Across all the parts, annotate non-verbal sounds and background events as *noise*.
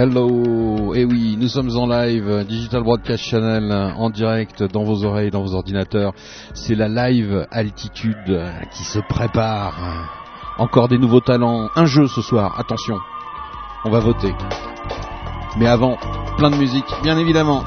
Hello, et eh oui, nous sommes en live, Digital Broadcast Channel, en direct dans vos oreilles, dans vos ordinateurs. C'est la live altitude qui se prépare. Encore des nouveaux talents, un jeu ce soir, attention, on va voter. Mais avant, plein de musique, bien évidemment.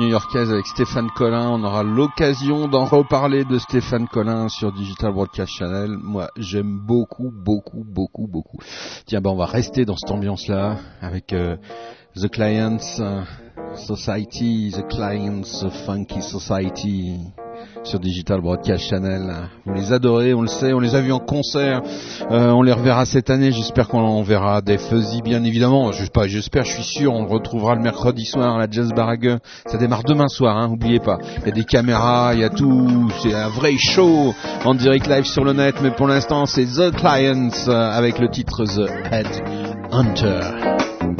New-yorkaise avec Stéphane Collin. On aura l'occasion d'en reparler de Stéphane Collin sur Digital Broadcast Channel. Moi, j'aime beaucoup, beaucoup, beaucoup, beaucoup. Tiens, ben on va rester dans cette ambiance-là avec euh, The Clients euh, Society, The Clients Funky Society sur Digital Broadcast Channel. Vous les adorez, on le sait, on les a vus en concert, euh, on les reverra cette année, j'espère qu'on en verra des fuzzy bien évidemment, j'espère, je suis sûr, on le retrouvera le mercredi soir à la Jazz Barague, ça démarre demain soir, hein, oubliez pas, il y a des caméras, il y a tout, c'est un vrai show en direct live sur le net, mais pour l'instant c'est The Clients euh, avec le titre The Head Hunter.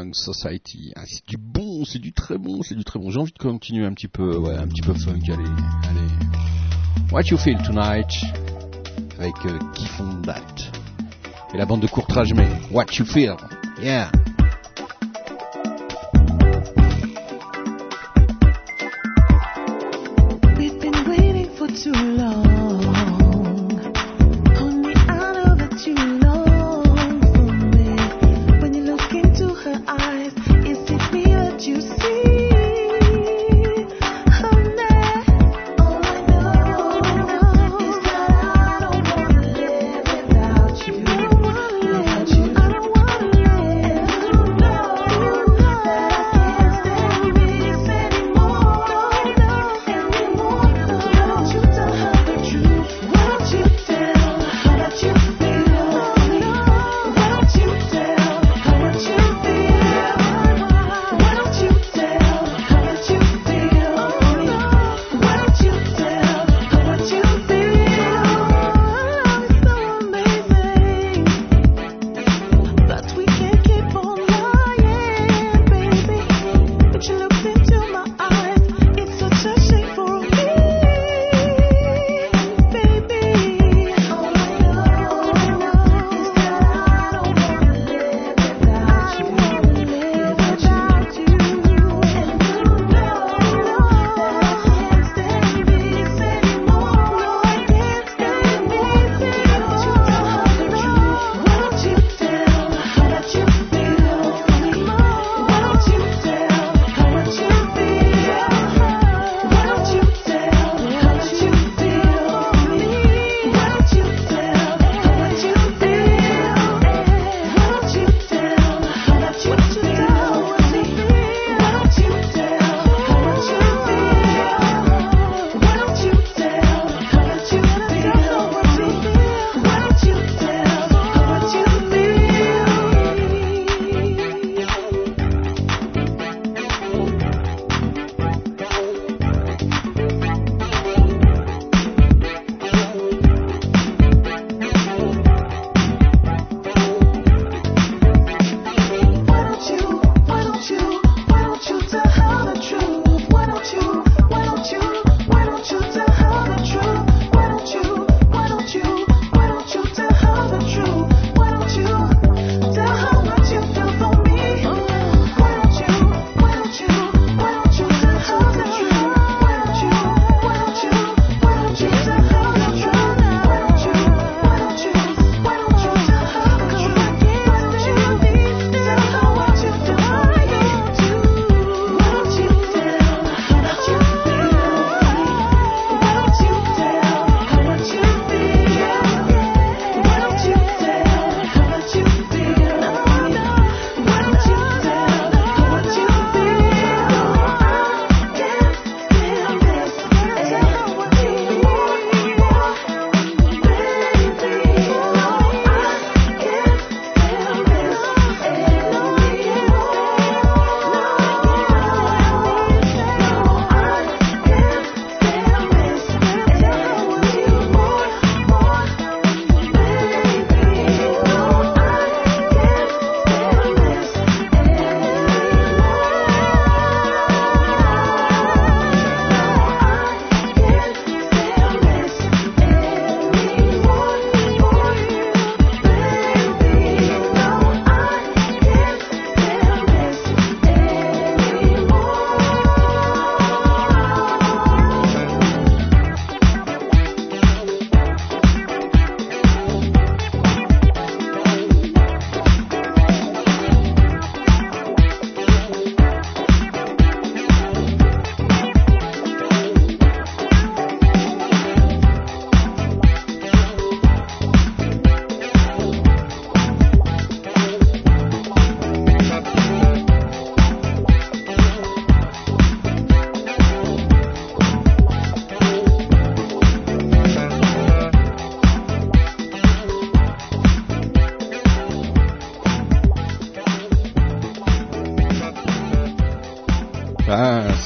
Funk Society. Ah, c'est du bon, c'est du très bon, c'est du très bon. J'ai envie de continuer un petit peu, ouais, un petit peu funk. Allez, allez. What You Feel Tonight avec euh, Kiffon That. Et la bande de courtrage mais What You Feel? Yeah.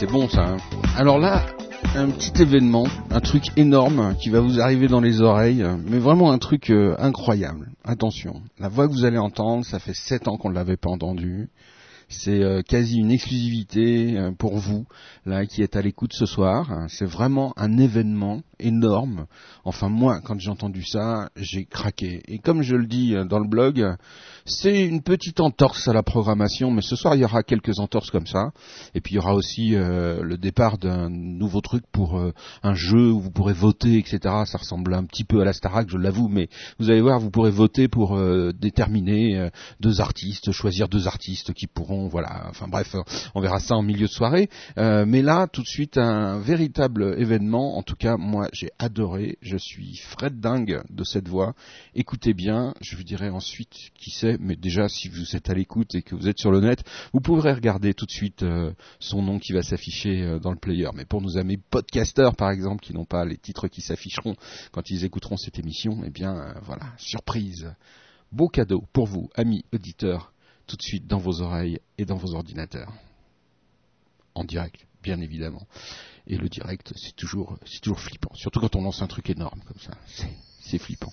Bon. Hein. Alors là, un petit événement, un truc énorme qui va vous arriver dans les oreilles, mais vraiment un truc euh, incroyable. attention, la voix que vous allez entendre, ça fait sept ans qu'on ne l'avait pas entendue. C'est euh, quasi une exclusivité euh, pour vous, là, qui êtes à l'écoute ce soir. C'est vraiment un événement énorme. Enfin, moi, quand j'ai entendu ça, j'ai craqué. Et comme je le dis euh, dans le blog, c'est une petite entorse à la programmation, mais ce soir, il y aura quelques entorses comme ça. Et puis, il y aura aussi le départ d'un nouveau truc pour un jeu où vous pourrez voter, etc. Ça ressemble un petit peu à la Starac, je l'avoue, mais vous allez voir, vous pourrez voter pour déterminer deux artistes, choisir deux artistes qui pourront voilà. Enfin bref, on verra ça en milieu de soirée. Euh, mais là, tout de suite, un véritable événement. En tout cas, moi, j'ai adoré. Je suis Fred dingue de cette voix. Écoutez bien. Je vous dirai ensuite qui c'est. Mais déjà, si vous êtes à l'écoute et que vous êtes sur le net, vous pourrez regarder tout de suite euh, son nom qui va s'afficher euh, dans le player. Mais pour nos amis podcasters, par exemple, qui n'ont pas les titres qui s'afficheront quand ils écouteront cette émission, eh bien, voilà, surprise. Beau cadeau pour vous, amis auditeurs tout de suite dans vos oreilles et dans vos ordinateurs. En direct, bien évidemment. Et le direct, c'est toujours, c'est toujours flippant. Surtout quand on lance un truc énorme comme ça. C'est flippant.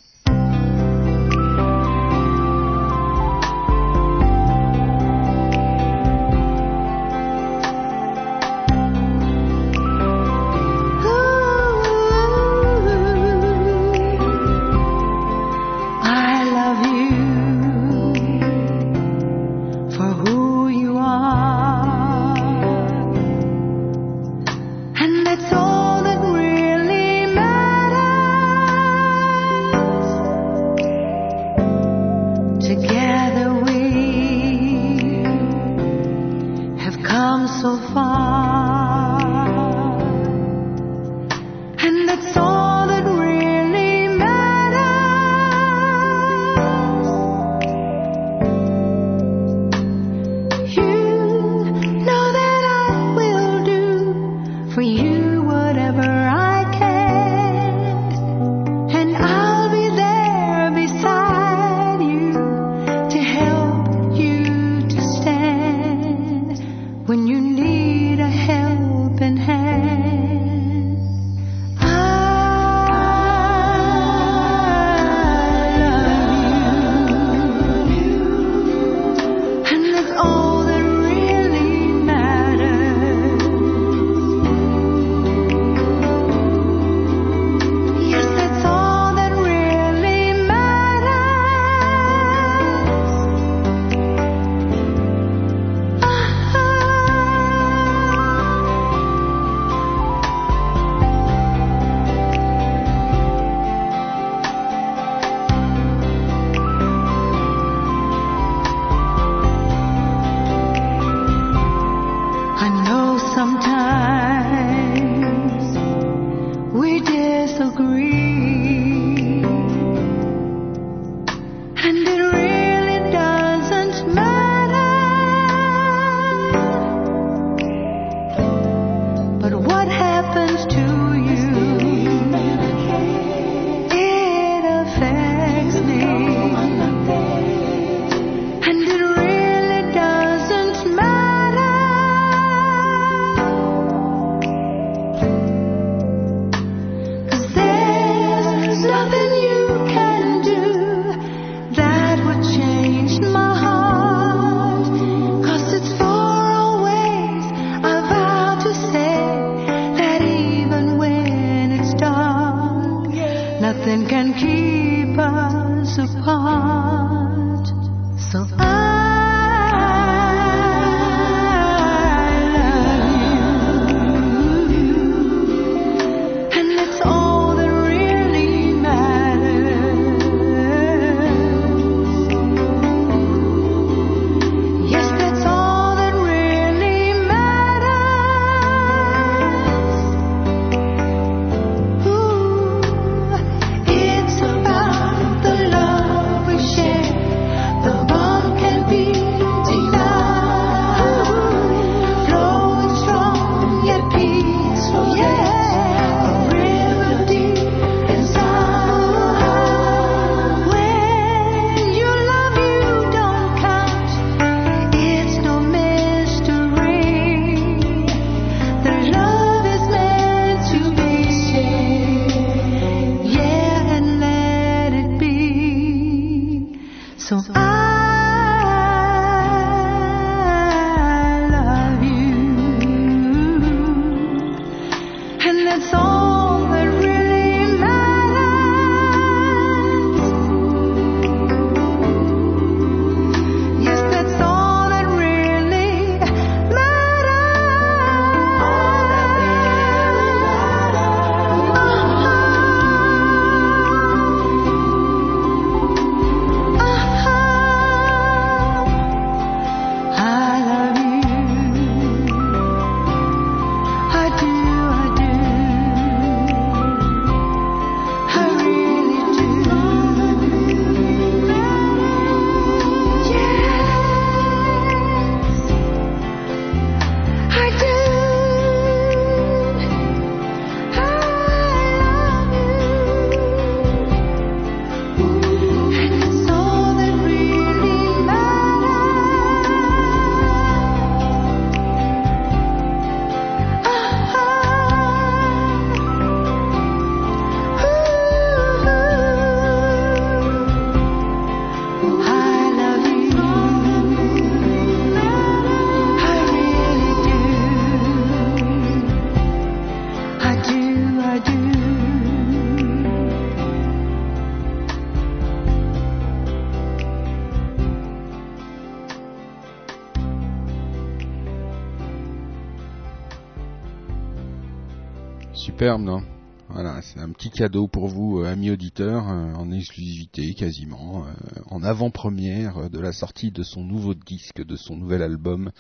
Superbe, voilà, c'est un petit cadeau pour vous, euh, amis auditeurs, euh, en exclusivité quasiment, euh, en avant-première de la sortie de son nouveau disque, de son nouvel album.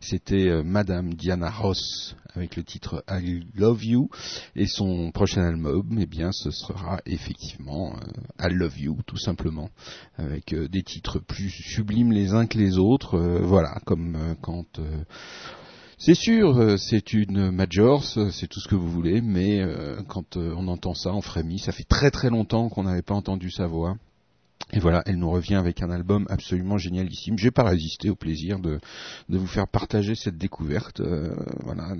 C'était Madame Diana Ross avec le titre I Love You et son prochain album, eh bien, ce sera effectivement I Love You, tout simplement, avec des titres plus sublimes les uns que les autres. voilà, comme quand c'est sûr, euh, c'est une major, c'est tout ce que vous voulez, mais euh, quand euh, on entend ça, on frémit. Ça fait très très longtemps qu'on n'avait pas entendu sa voix. Et voilà, elle nous revient avec un album absolument génialissime. J'ai pas résisté au plaisir de, vous faire partager cette découverte. Euh, voilà,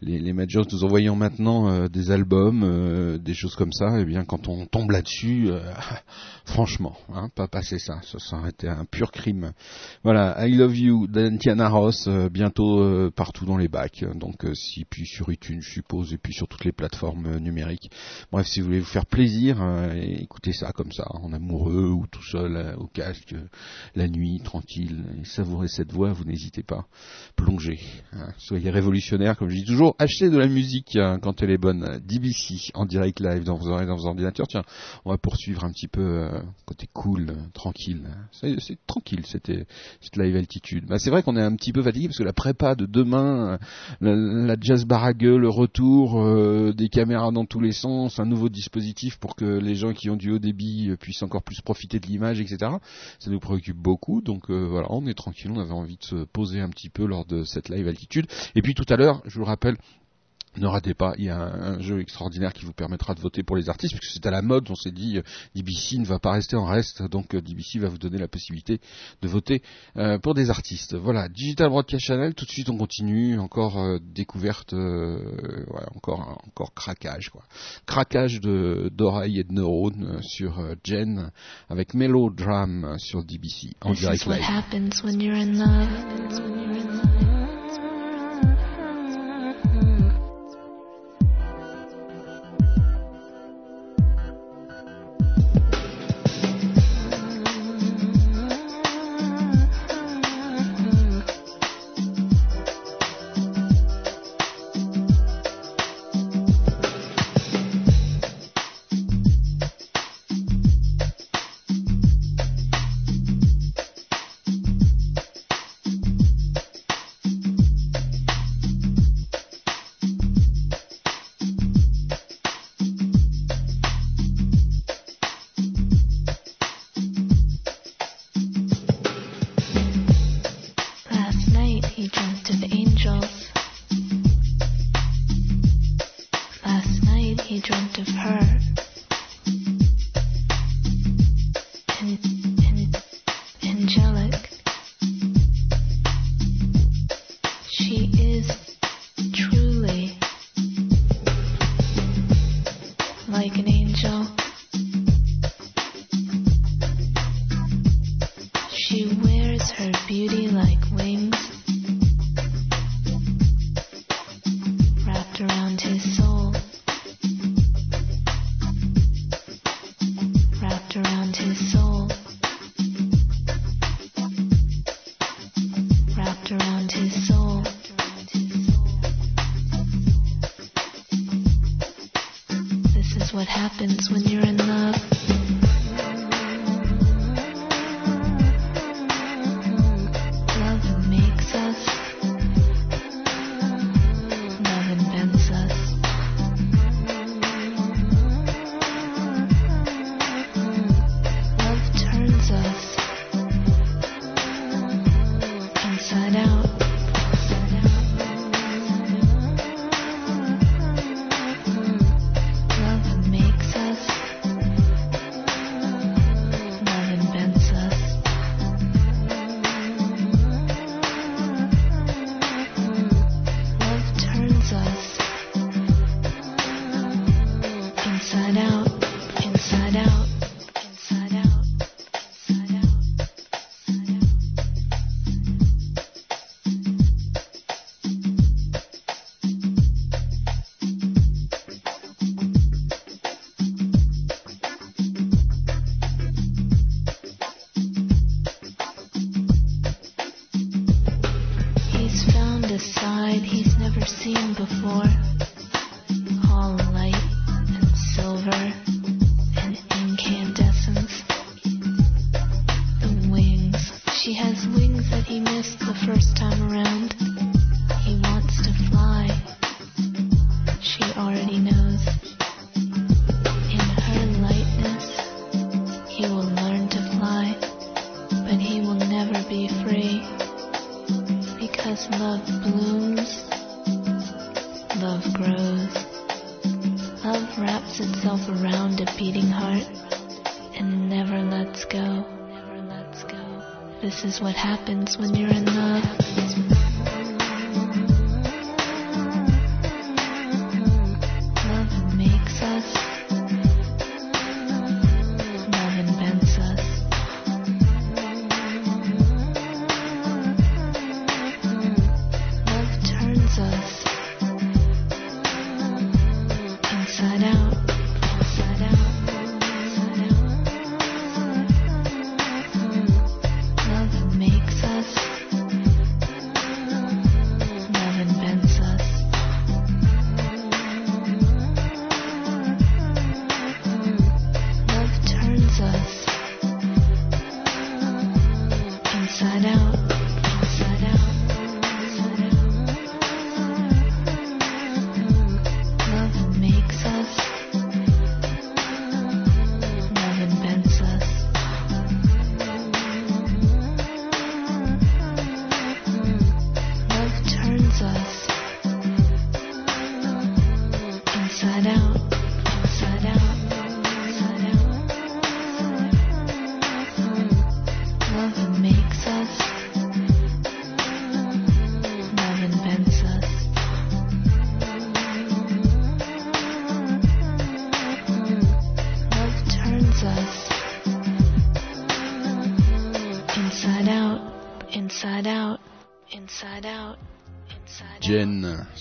les, majors nous envoyant maintenant euh, des albums, euh, des choses comme ça. Et eh bien, quand on tombe là-dessus, *laughs* franchement, hein, pas passer ça, ça aurait été un pur crime. Voilà, I Love You d'Antiana Ross, bientôt partout dans les bacs. Donc, si puis sur iTunes, je suppose, et puis sur toutes les plateformes numériques. Bref, si vous voulez vous faire plaisir, écoutez ça comme ça, en amoureux ou tout seul euh, au casque la nuit, tranquille, et savourer cette voix, vous n'hésitez pas. Plongez. Hein. Soyez révolutionnaire, comme je dis toujours. Achetez de la musique hein, quand elle est bonne. DBC en direct live dans vos ordinateurs. Tiens, on va poursuivre un petit peu euh, côté cool, tranquille. C'est tranquille, c'était cette live altitude. Bah, c'est vrai qu'on est un petit peu fatigué parce que la prépa de demain, la, jazz barague, le retour, euh, des caméras dans tous les sens, un nouveau dispositif pour que les gens qui ont du haut débit puissent encore plus profiter de l'image, etc. Ça nous préoccupe beaucoup, donc euh, voilà, on est tranquille, on avait envie de se poser un petit peu lors de cette live altitude. Et puis tout à l'heure, je vous le rappelle, ne ratez pas, il y a un, jeu extraordinaire qui vous permettra de voter pour les artistes, puisque c'est à la mode, on s'est dit, euh, DBC ne va pas rester en reste, donc euh, DBC va vous donner la possibilité de voter euh, pour des artistes. Voilà, Digital Broadcast Channel, tout de suite on continue, encore découverte, voilà, encore encore craquage, quoi. Craquage d'oreilles et de neurones sur Jen, avec Melodram sur DBC, en direct live.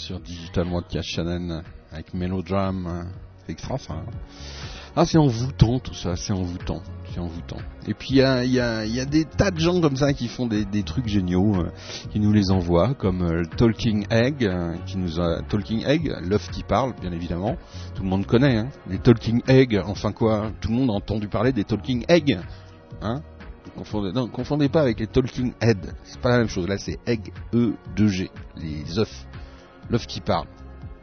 Sur Digital Broadcast Channel avec Melodram. C'est extra ça. hein. Ah, c'est envoûtant tout ça, c'est envoûtant. C'est envoûtant. Et puis il y a, des tas de gens comme ça qui font des, trucs géniaux, euh, qui nous les envoient, comme euh, Talking Egg, euh, qui nous a Talking Egg, l'œuf qui parle, bien évidemment. Tout le monde connaît, hein. Les Talking Egg, enfin quoi, tout le monde a entendu parler des Talking Egg, hein. Confondez, non, confondez pas avec les Talking Head, c'est pas la même chose. Là, c'est Egg, E, 2G, les œufs, l'œuf qui parle.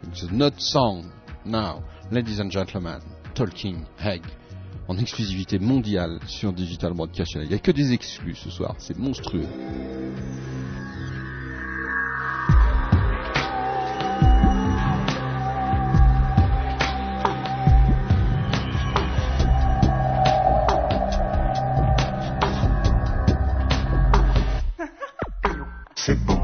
It's not song now, ladies and gentlemen, Talking Egg, en exclusivité mondiale sur Digital Broadcast. Il n'y a que des exclus ce soir, c'est monstrueux. C'est bon,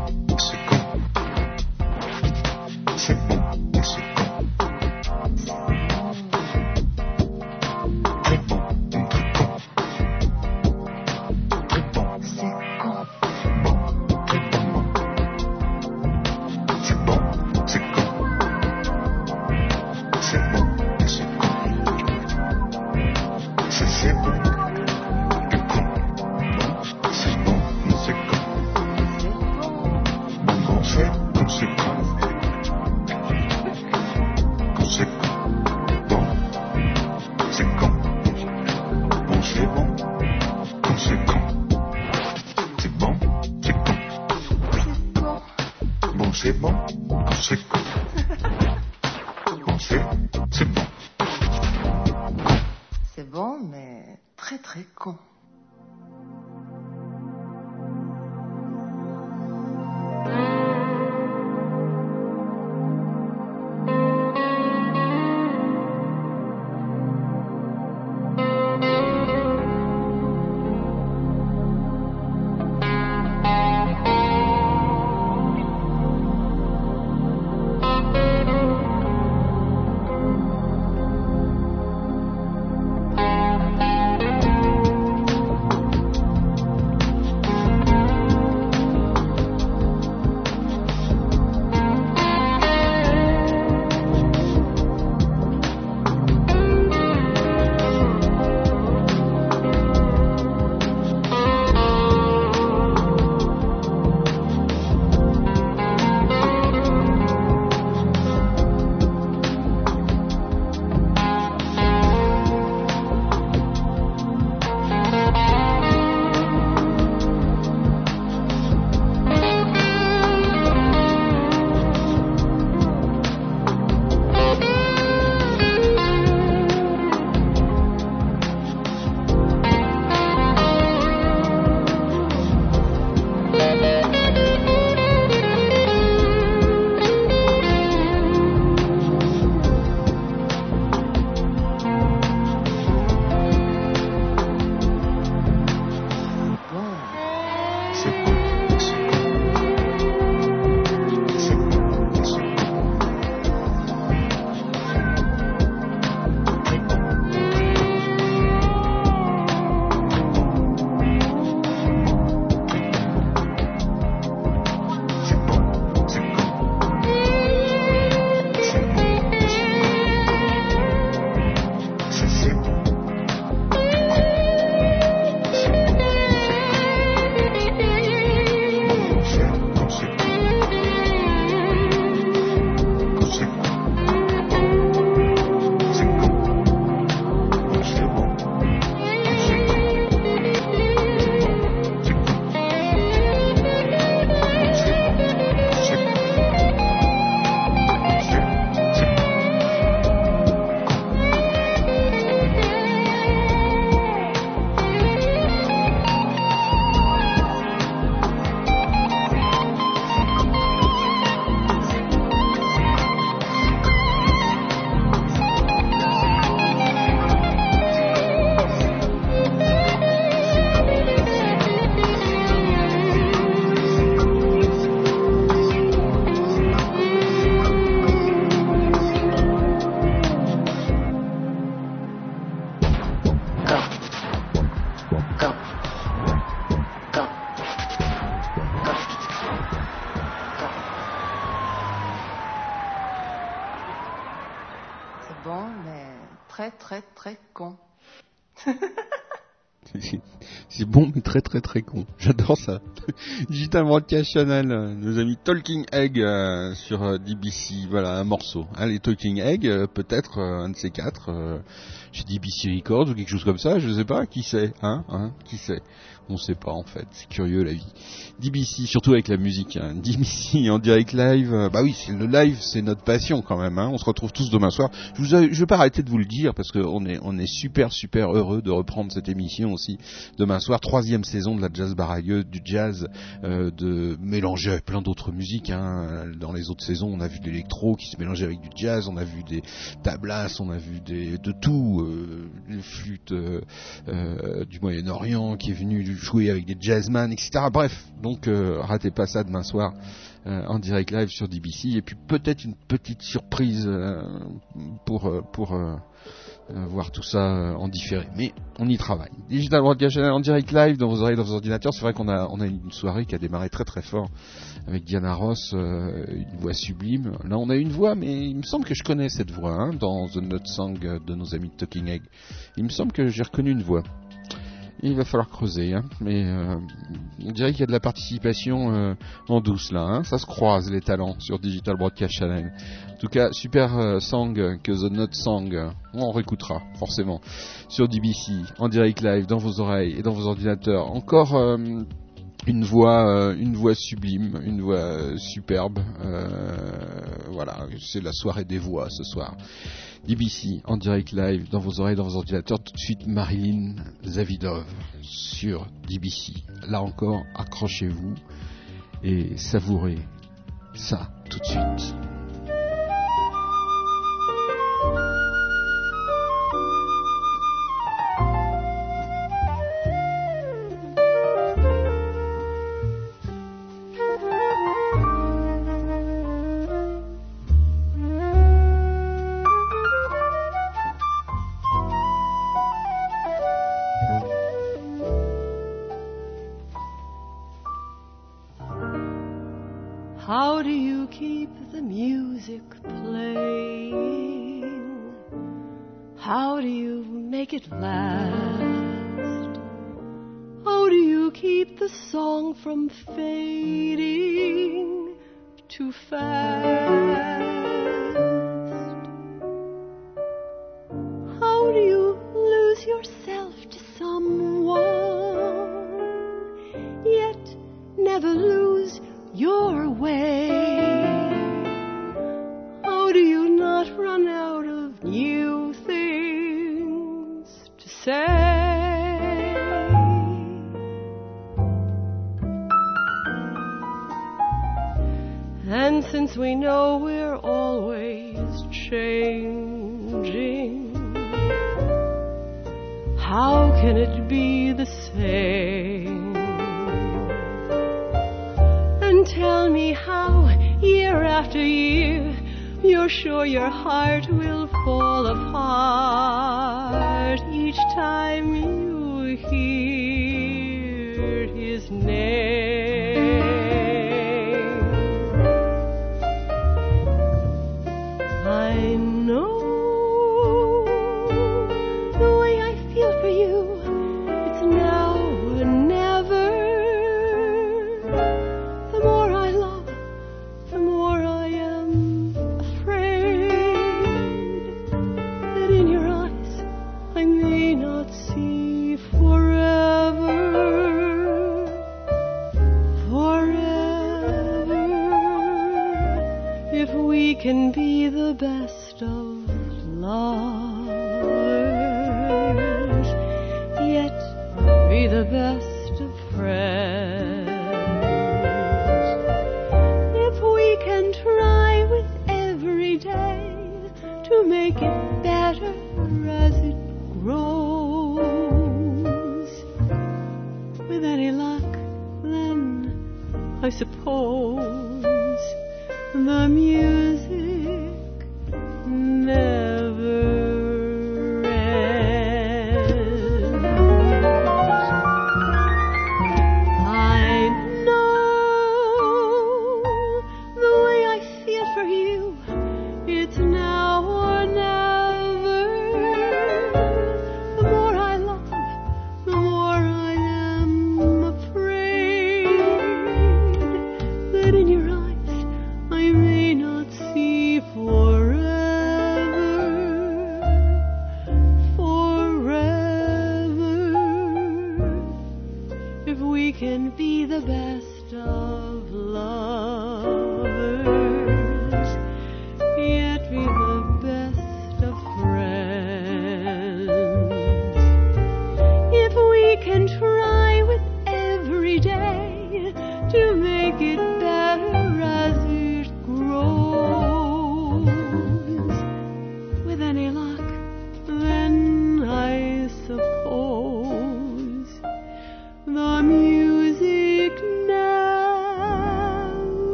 très très très con. *laughs* J'adore ça. Digital Broadcast Channel, euh, nos amis Talking Egg euh, sur euh, DBC. Voilà, un morceau. Les Talking Egg, peut-être un de ces quatre, chez DBC Records ou quelque chose comme ça, je sais pas. Qui sait Hein Hein Qui sait On sait pas en fait. C'est curieux la vie. DBC, surtout avec la musique. Hein. *laughs* DBC en direct live. euh, bah oui, le live, c'est notre passion quand même. Hein. On se retrouve tous demain soir. Je, je vais pas arrêter de vous le dire parce qu'on est, super super heureux de reprendre cette émission aussi demain soir. Troisième saison de la jazz barailleuse, du jazz, euh, de mélanger avec plein d'autres musiques. Hein. Dans les autres saisons, on a vu de l'électro qui se mélangeait avec du jazz, on a vu des tablas, on a vu des, de tout, euh, les flûtes euh, euh, du Moyen-Orient qui est venu jouer avec des jazzman, etc. Bref, donc euh, ratez pas ça demain soir euh, en direct live sur DBC et puis peut-être une petite surprise euh, pour pour voir tout ça en différé. Mais on y travaille. Digital Broadcast en direct live dans vos oreilles, dans vos ordinateurs. C'est vrai qu'on a on a une soirée qui a démarré très très fort avec Diana Ross, une voix sublime. Là, on a une voix, mais il me semble que je connais cette voix hein, dans The Note Song de nos amis de Talking Egg. Il me semble que j'ai reconnu une voix. Il va falloir creuser, hein, mais euh, on dirait qu'il y a de la participation euh, en douce là. Hein, ça se croise les talents sur Digital Broadcast Channel. En tout cas, super euh, song que The Note Song. euh, On réécoutera forcément sur DBC en direct live dans vos oreilles et dans vos ordinateurs. Encore euh, une voix, euh, une voix sublime, une voix superbe. Voilà, c'est la soirée des voix ce soir. DBC en direct live dans vos oreilles, dans vos ordinateurs. Tout de suite, Marilyn Zavidov sur DBC. Là encore, accrochez-vous et savourez ça tout de suite.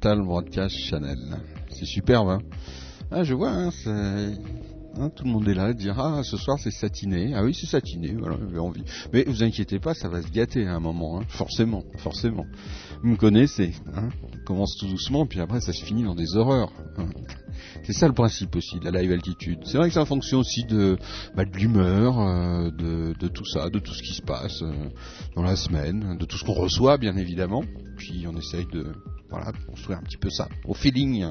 Broadcast Channel. C'est superbe, hein ah, je vois, hein, hein, tout le monde est là, dire ah ce soir c'est satiné, ah oui c'est satiné, voilà, j'avais envie. Mais vous inquiétez pas, ça va se gâter à un moment, hein, forcément, forcément. Vous me connaissez, hein, on commence tout doucement, puis après ça se finit dans des horreurs. C'est ça le principe aussi de la live altitude. C'est vrai que c'est en fonction aussi de, bah, l'humeur, euh, de, de, tout ça, de tout ce qui se passe euh, dans la semaine, de tout ce qu'on reçoit bien évidemment. Puis on essaye de, voilà, construire un petit peu ça, au feeling,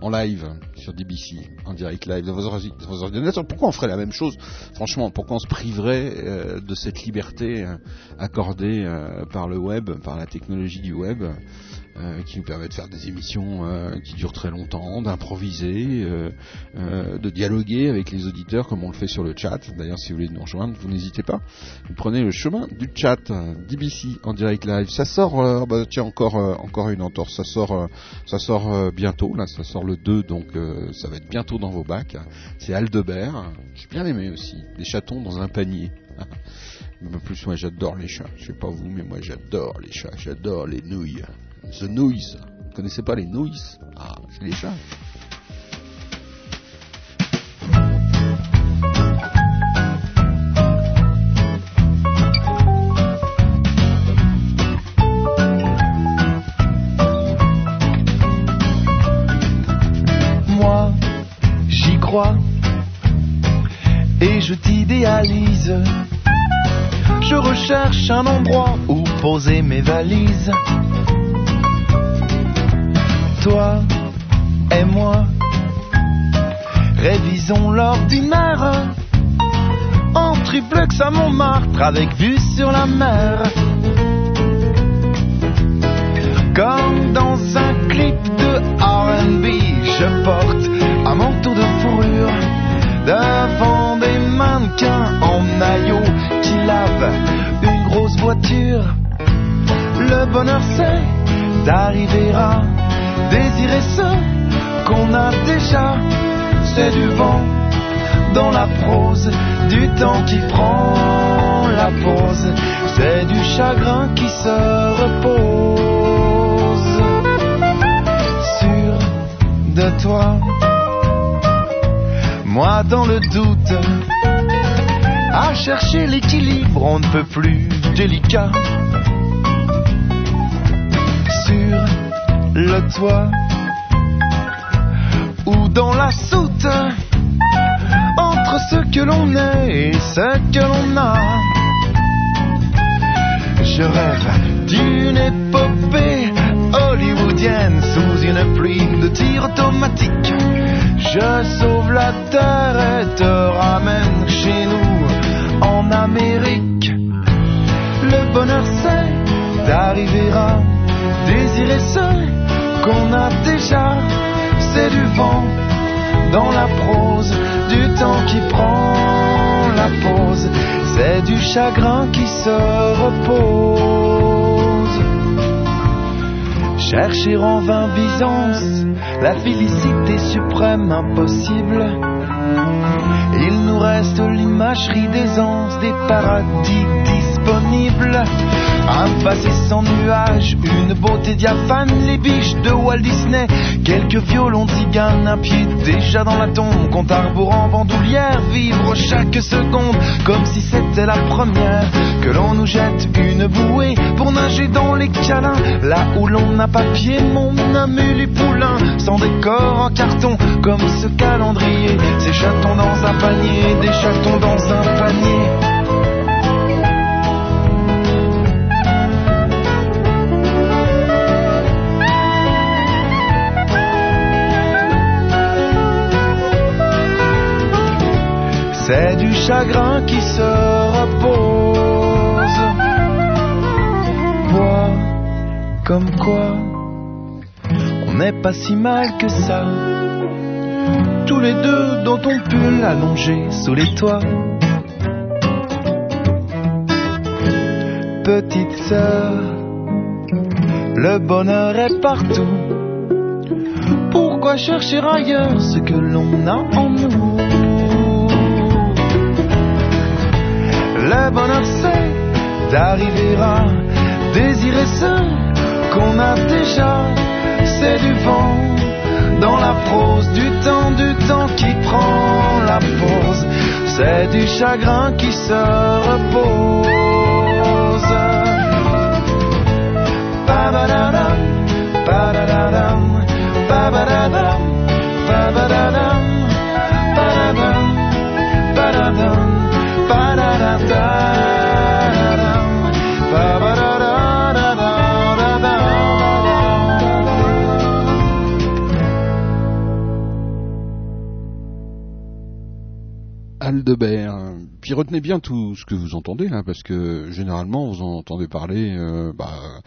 en live, sur DBC, en direct live, dans vos, ordinateurs. Pourquoi on ferait la même chose? Franchement, pourquoi on se priverait euh, de cette liberté accordée par le web, par la technologie du web? Euh, qui nous permet de faire des émissions euh, qui durent très longtemps, d'improviser, euh, de dialoguer avec les auditeurs comme on le fait sur le chat. D'ailleurs, si vous voulez nous rejoindre, vous n'hésitez pas. Vous prenez le chemin du chat DBC en direct live. Ça sort, bah, tiens encore encore une entorse. Ça sort, ça sort bientôt. Là, ça sort le 2, donc ça va être bientôt dans vos bacs. C'est Aldebert. J'ai bien aimé aussi. Des chatons dans un panier. *laughs* En plus, moi j'adore les chats. Je sais pas vous, mais moi j'adore les chats. J'adore les nouilles. The Noise. Vous connaissez pas les Noise? Ah, c'est les. Moi, j'y crois et je t'idéalise. Je recherche un endroit où poser mes valises toi et moi. Révisons l'ordinaire en triplex à Montmartre avec vue sur la mer. Comme dans un clip de RB, je porte un manteau de fourrure devant des mannequins en maillot qui lavent une grosse voiture. Le bonheur c'est d'arriver à Désirer ce qu'on a déjà, c'est du vent dans la prose, du temps qui prend la pause, c'est du chagrin qui se repose. Sûr de toi, moi dans le doute, à chercher l'équilibre, on ne peut plus délicat. Ou dans la soute entre ce que l'on est et ce que l'on a. Je rêve d'une épopée hollywoodienne sous une pluie de tirs automatiques. Je sauve la terre et te ramène chez nous en Amérique. Le bonheur c'est d'arriver à désirer seul qu'on a déjà, c'est du vent dans la prose, du temps qui prend la pause, c'est du chagrin qui se repose. Chercher en vain Byzance, la félicité suprême impossible. Il nous reste l'imagerie des anses, des paradis Un passé sans nuages, une beauté diaphane, les biches de Walt Disney, quelques violons tziganes, un pied déjà dans la tombe, compte arborant bandoulière, vivre chaque seconde. Comme si c'était la première, que l'on nous jette une bouée pour nager dans les câlins, là où l'on n'a pas pied, mon ami les poulains, sans décor en carton, comme ce calendrier, ces chatons dans un panier, des chatons dans un panier. Du chagrin qui se repose. Bois comme quoi, on n'est pas si mal que ça. Tous les deux dans ton pull allongé sous les toits. Petite sœur, le bonheur est partout. Pourquoi chercher ailleurs ce que l'on a en nous? Bonheur c'est d'arriver à Désirer ce qu'on a déjà, c'est du vent dans la prose, du temps, du temps qui prend la pause. C'est du chagrin qui se repose. Aldebert. Puis retenez bien tout ce que vous entendez là, parce que généralement vous en entendez parler. euh, bah,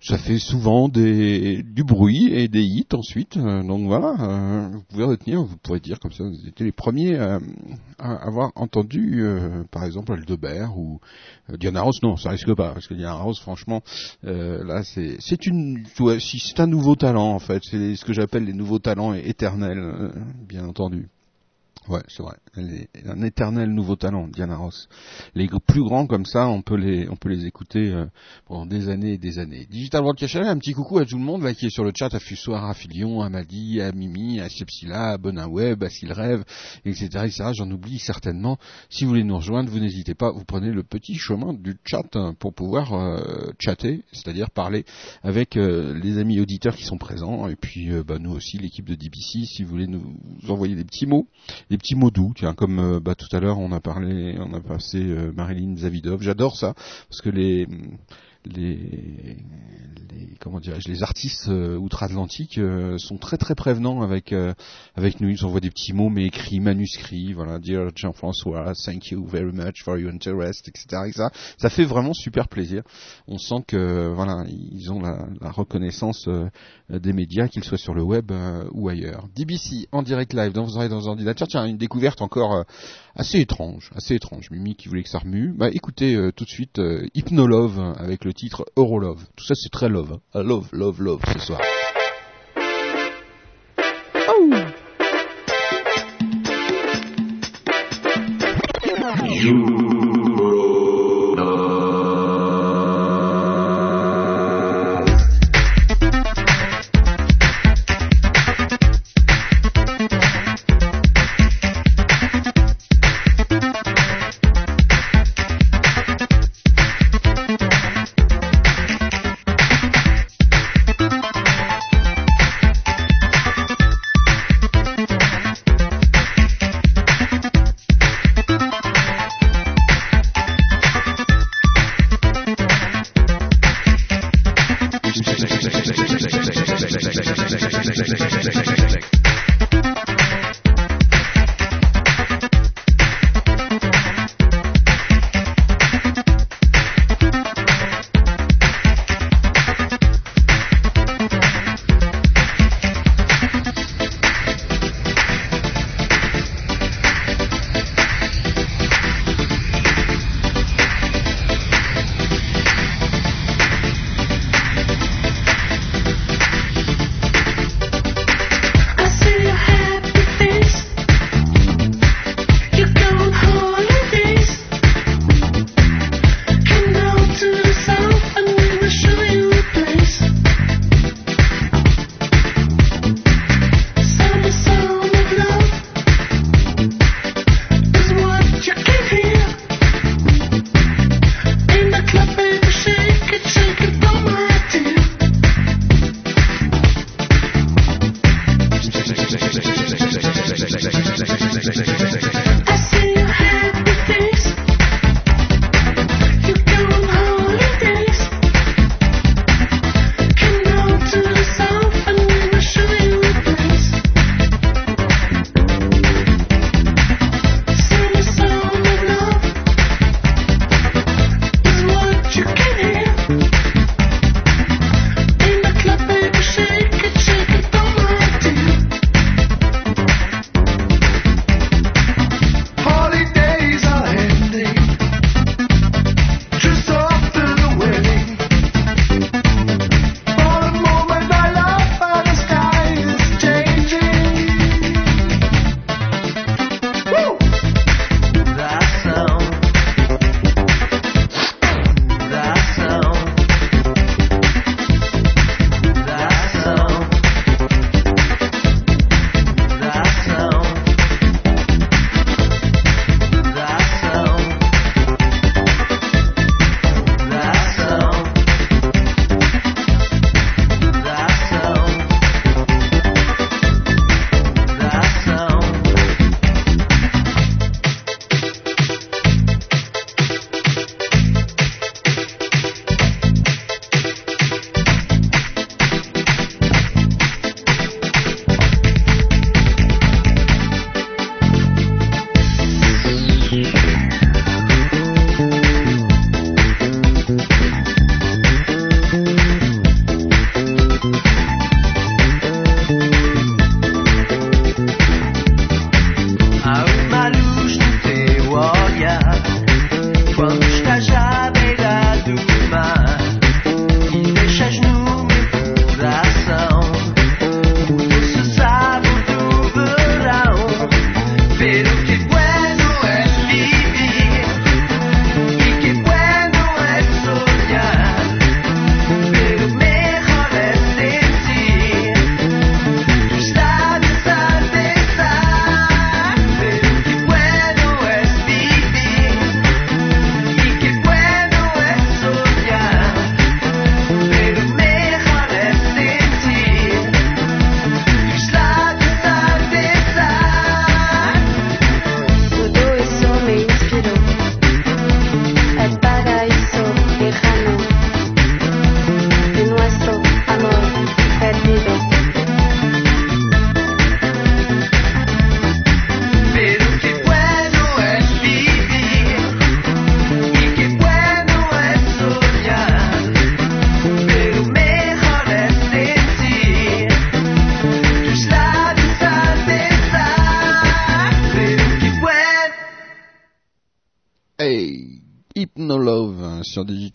ça fait souvent du bruit et des hits ensuite. euh, donc voilà, euh, vous pouvez retenir, vous pourrez dire comme ça, vous étiez les premiers à avoir entendu, par exemple, Aldebert ou Diana Ross. Non, ça risque pas, parce que Diana Ross, franchement, là c'est c'est un nouveau talent en fait. C'est ce que j'appelle les nouveaux talents éternels, bien entendu. Ouais, c'est vrai. Un éternel nouveau talent, Diana Ross. Les plus grands comme ça, on peut les, on peut les écouter euh, pendant des années et des années. Digital Broadcast Channel, un petit coucou à tout le monde là, qui est sur le chat, à Fussoir, à Filion, à Madi, à Mimi, à Sepsila, à Bonaweb, à Silrêve, etc., etc. J'en oublie certainement. Si vous voulez nous rejoindre, vous n'hésitez pas, vous prenez le petit chemin du chat hein, pour pouvoir euh, chatter, c'est-à-dire parler avec euh, les amis auditeurs qui sont présents, et puis bah, nous aussi, l'équipe de DBC, si vous voulez nous envoyer des petits mots des petits mots doux, tiens, comme euh, bah, tout à l'heure on a parlé, on a passé euh, Marilyn Zavidov. J'adore ça parce que les les, les comment dirais-je, les artistes euh, outre-Atlantique euh, sont très très prévenants avec euh, avec nous. Ils envoient des petits mots mais écrits, manuscrits. Voilà, dear Jean-François, thank you very much for your interest, etc., etc. Ça fait vraiment super plaisir. On sent que voilà, ils ont la, la reconnaissance euh, des médias, qu'ils soient sur le web euh, ou ailleurs. DBC en direct live dans vos oreilles dans ordinateurs. Tiens, une découverte encore euh, assez étrange, assez étrange. Mimi qui voulait que ça remue. Bah écoutez tout de suite Hypnolove avec le titre Eurolove. Tout ça, c'est très love. Hein. Ah, love, love, love ce soir. Oh.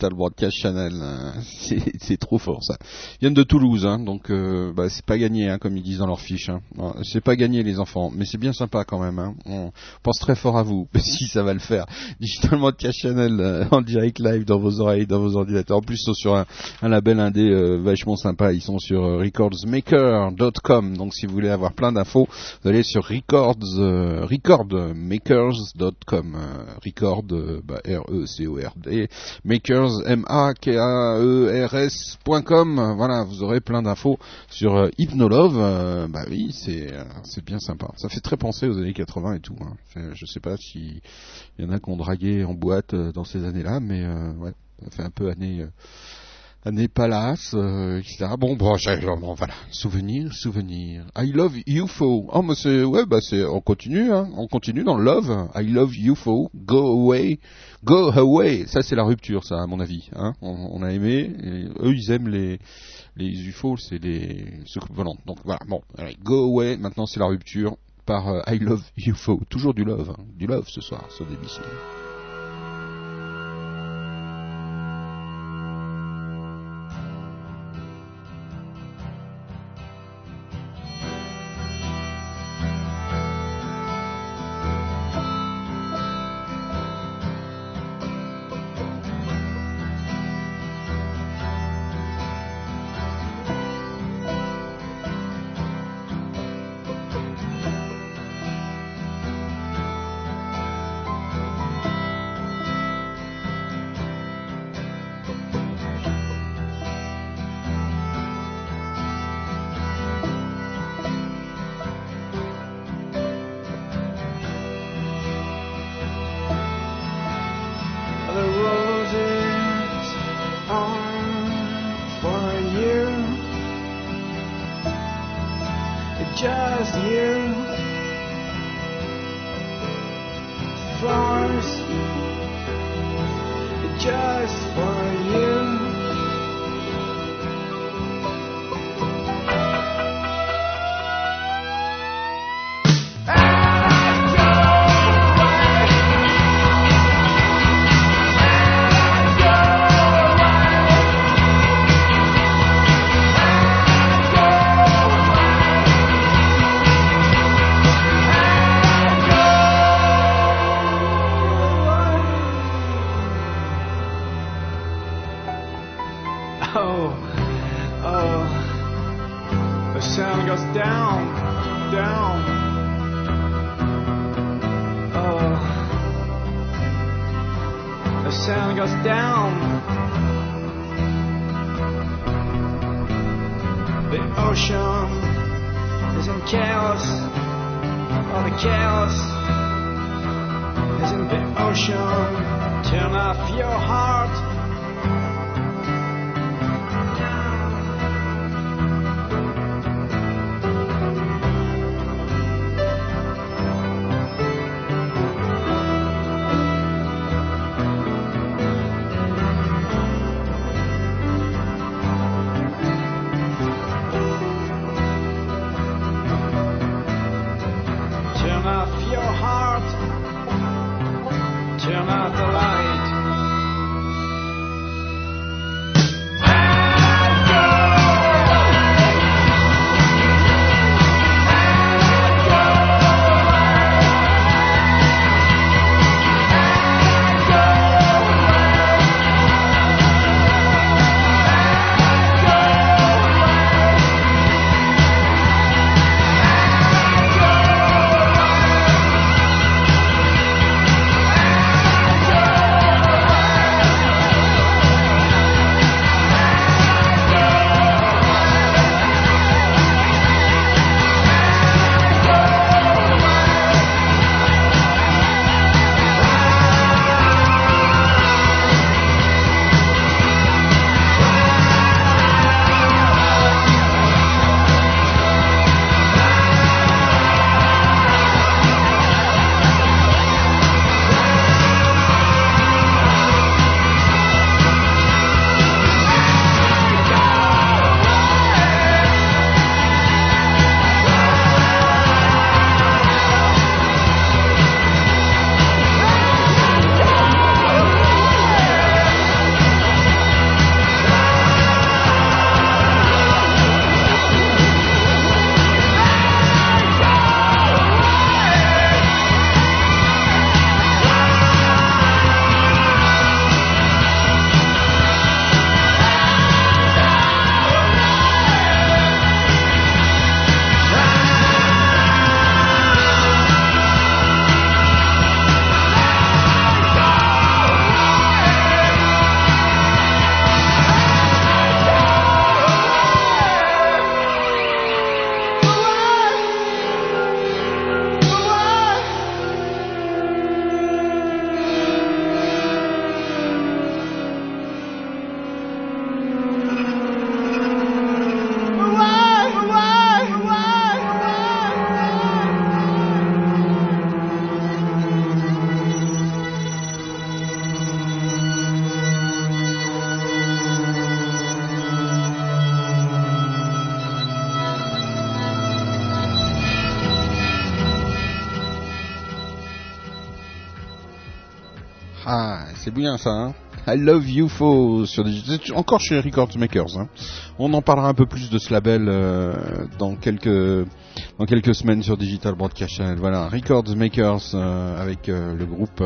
Digital Broadcast Channel. *laughs* Euh, c'est- trop fort ça. Ils viennent de Toulouse, hein, donc euh, bah, c'est pas gagné, hein, comme ils disent dans leur fiche. Hein. C'est pas gagné les enfants, mais c'est bien sympa quand même. Hein. On pense très fort à vous, *laughs* si ça va le faire. Digital Broadcast Channel euh, en direct live dans vos oreilles, dans vos ordinateurs. En plus, ils sont sur un, label indé euh, vachement sympa. Ils sont sur euh, recordsmaker.com. Donc si vous voulez avoir plein d'infos, vous allez sur records, recordmakers.com. Record, bah, R-E-C-O-R-D, makers, M-A-K-A-E-R-S.com. Voilà, vous aurez plein d'infos sur euh, Hypnolove. Euh, bah oui, c'est euh, c'est bien sympa. Ça fait très penser aux années 80 et tout. Hein. Je sais pas si il y en a qui ont dragué en boîte dans ces années-là, mais ouais, ça fait un peu année. euh, Année Palace, euh, etc. Bon, bon, j'ai- bon, voilà, souvenir, souvenir. I love UFO. Oh, mais c'est, ouais, bah c'est, on continue, hein, on continue dans le love. I love UFO. Go away, go away. Ça, c'est la rupture, ça, à mon avis. Hein. On, a aimé. eux, ils aiment les les UFO, c'est les soucoupes volantes. Donc voilà, bon, go away. Maintenant, c'est la rupture par euh, I love UFO. Toujours du love, hein, du love ce soir sur DBC. Ocean is in chaos. Oh, the chaos is in the ocean. Turn off your heart. Bien ça. Hein I Love UFO sur Digital, encore chez Records Makers. Hein. On en parlera un peu plus de ce label euh, dans quelques dans quelques semaines sur Digital Broadcast Channel. Voilà, Records Makers euh, avec euh, le groupe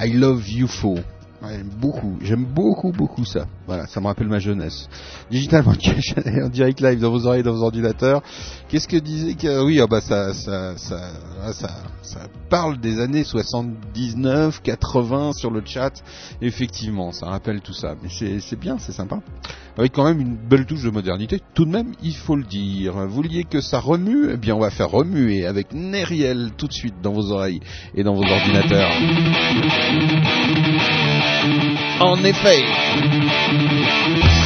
I Love UFO. Ouais, beaucoup, j'aime beaucoup, beaucoup ça. Voilà, ça me rappelle ma jeunesse. Digital Channel en direct live dans vos oreilles, dans vos ordinateurs. Qu'est-ce que disait que oui, ah bah ça, ça, ça, ah, ça, ça parle des années 79, 80 sur le chat. Effectivement, ça rappelle tout ça. Mais c'est, c'est bien, c'est sympa. Avec quand même une belle touche de modernité. Tout de même, il faut le dire. Vous vouliez que ça remue? Eh bien, on va faire remuer avec Neriel tout de suite dans vos oreilles et dans vos ordinateurs. En effet. On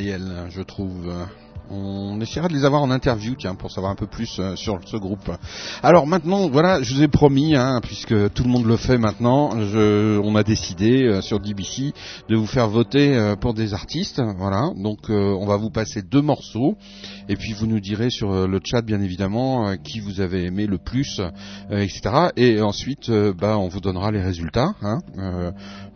Je trouve. On essaiera de les avoir en interview, tiens, pour savoir un peu plus euh, sur ce groupe. Alors maintenant, voilà, je vous ai promis, hein, puisque tout le monde le fait maintenant, on a décidé euh, sur DBC de vous faire voter euh, pour des artistes. Voilà, donc on va vous passer deux morceaux, et puis vous nous direz sur le chat, bien évidemment, qui vous avez aimé le plus, etc. Et ensuite, bah, on vous donnera les résultats. Hein,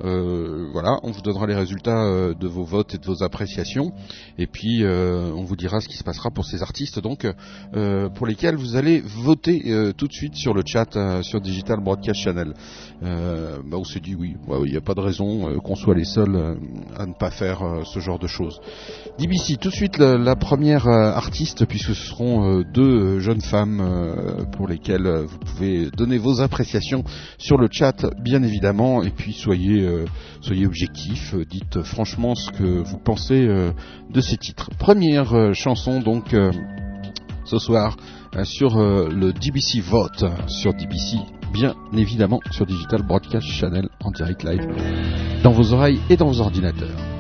euh, voilà, on vous donnera les résultats de vos votes et de vos appréciations, et puis on vous dira ce qui se passera pour ces artistes, donc euh, pour lesquels vous allez voter euh, tout de suite sur le chat euh, sur Digital Broadcast Channel. Euh, bah, on s'est dit oui, il n'y a pas de raison euh, qu'on soit les seuls euh, à ne pas faire euh, ce genre de choses. DBC, tout de suite la, première artiste, puisque ce seront deux jeunes femmes pour lesquelles vous pouvez donner vos appréciations sur le chat, bien évidemment, et puis soyez, soyez objectifs, dites franchement ce que vous pensez de ces titres. Première chanson donc ce soir sur le DBC Vote, sur DBC, bien évidemment sur Digital Broadcast Channel en direct live, dans vos oreilles et dans vos ordinateurs.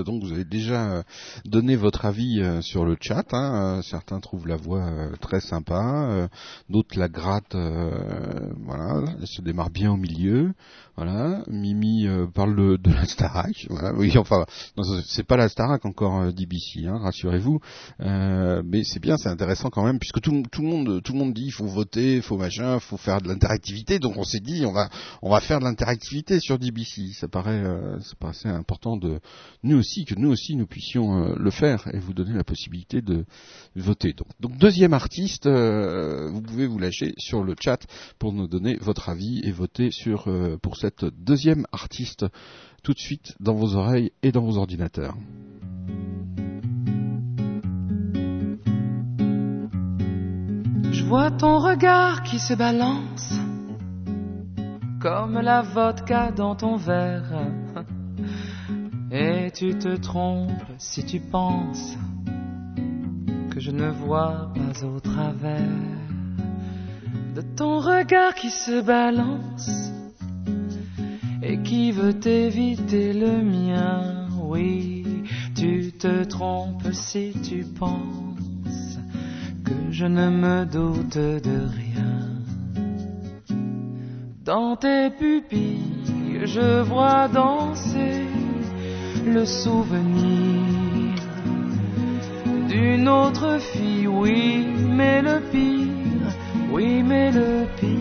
Donc vous avez déjà euh, donné votre avis euh, sur le chat. hein. Euh, Certains trouvent la voix très sympa, d'autres la grattent. euh, voilà, elle se démarre bien au milieu. Voilà, Mimi euh, parle de, la Starac. Voilà, oui, *laughs* enfin, c'est pas la Starac encore euh, d'IBC, hein, rassurez-vous. Euh, mais c'est bien, c'est intéressant quand même, puisque tout, tout le monde, tout le monde dit, il faut voter, faut machin, faut faire de l'interactivité. Donc on s'est dit, on va, on va faire de l'interactivité sur DBC. Ça paraît, euh, ça paraissait important de nous aussi que nous aussi nous puissions euh, le faire et vous donner la possibilité de voter. Donc, donc deuxième artiste, vous pouvez vous lâcher sur le chat pour nous donner votre avis et voter sur pour cette deuxième artiste tout de suite dans vos oreilles et dans vos ordinateurs. Je vois ton regard qui se balance comme la vodka dans ton verre. Et tu te trompes si tu penses que je ne vois pas au travers de ton regard qui se balance qui veut éviter le mien. Oui, tu te trompes si tu penses que je ne me doute de rien. Dans tes pupilles, je vois danser le souvenir d'une autre fille. Oui, mais le pire, oui, mais le pire,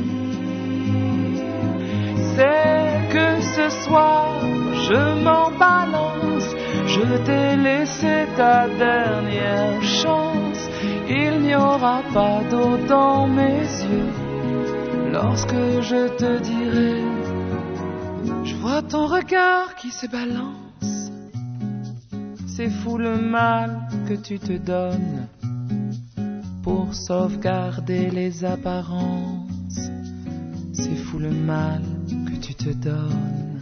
c'est que ce soir, je m'en balance. Je t'ai laissé ta dernière chance. Il n'y aura pas d'eau dans mes yeux lorsque je te dirai. Je vois ton regard qui se balance. C'est fou le mal que tu te donnes pour sauvegarder les apparences. C'est fou le mal tu te donnes.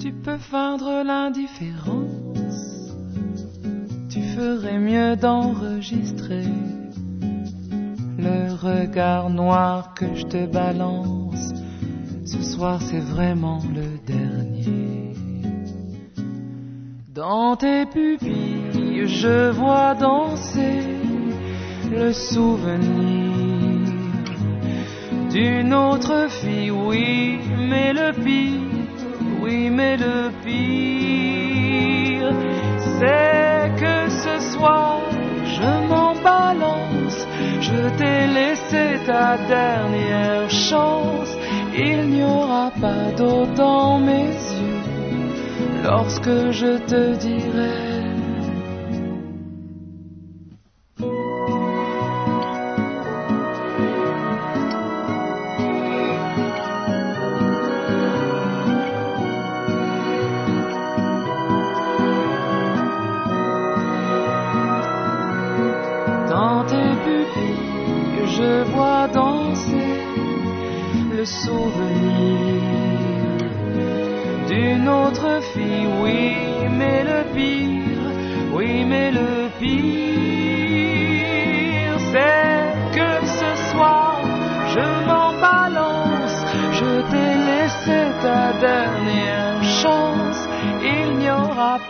Tu peux feindre l'indifférence. Tu ferais mieux d'enregistrer le regard noir que je te balance. Ce soir, c'est vraiment le dernier. Dans tes pupilles, je vois danser le souvenir d'une autre fille. Oui, mais le pire, oui, mais le pire, c'est que ce soir, je m'en balance. Je t'ai laissé ta dernière chance. Il n'y aura pas d'eau dans mes yeux lorsque je te dirai.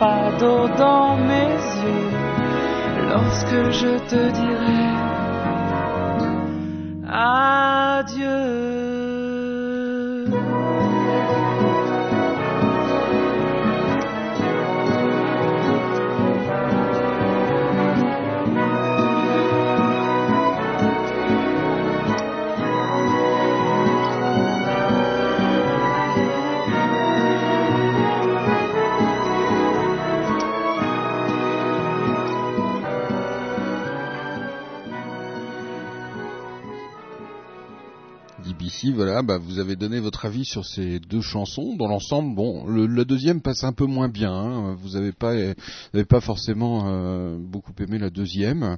Pas d'eau dans mes yeux lorsque je te dirai. Voilà, bah, vous avez donné votre avis sur ces deux chansons. Dans l'ensemble, bon, le, la deuxième passe un peu moins bien. hein. Vous n'avez pas, vous avez pas forcément euh, beaucoup aimé la deuxième.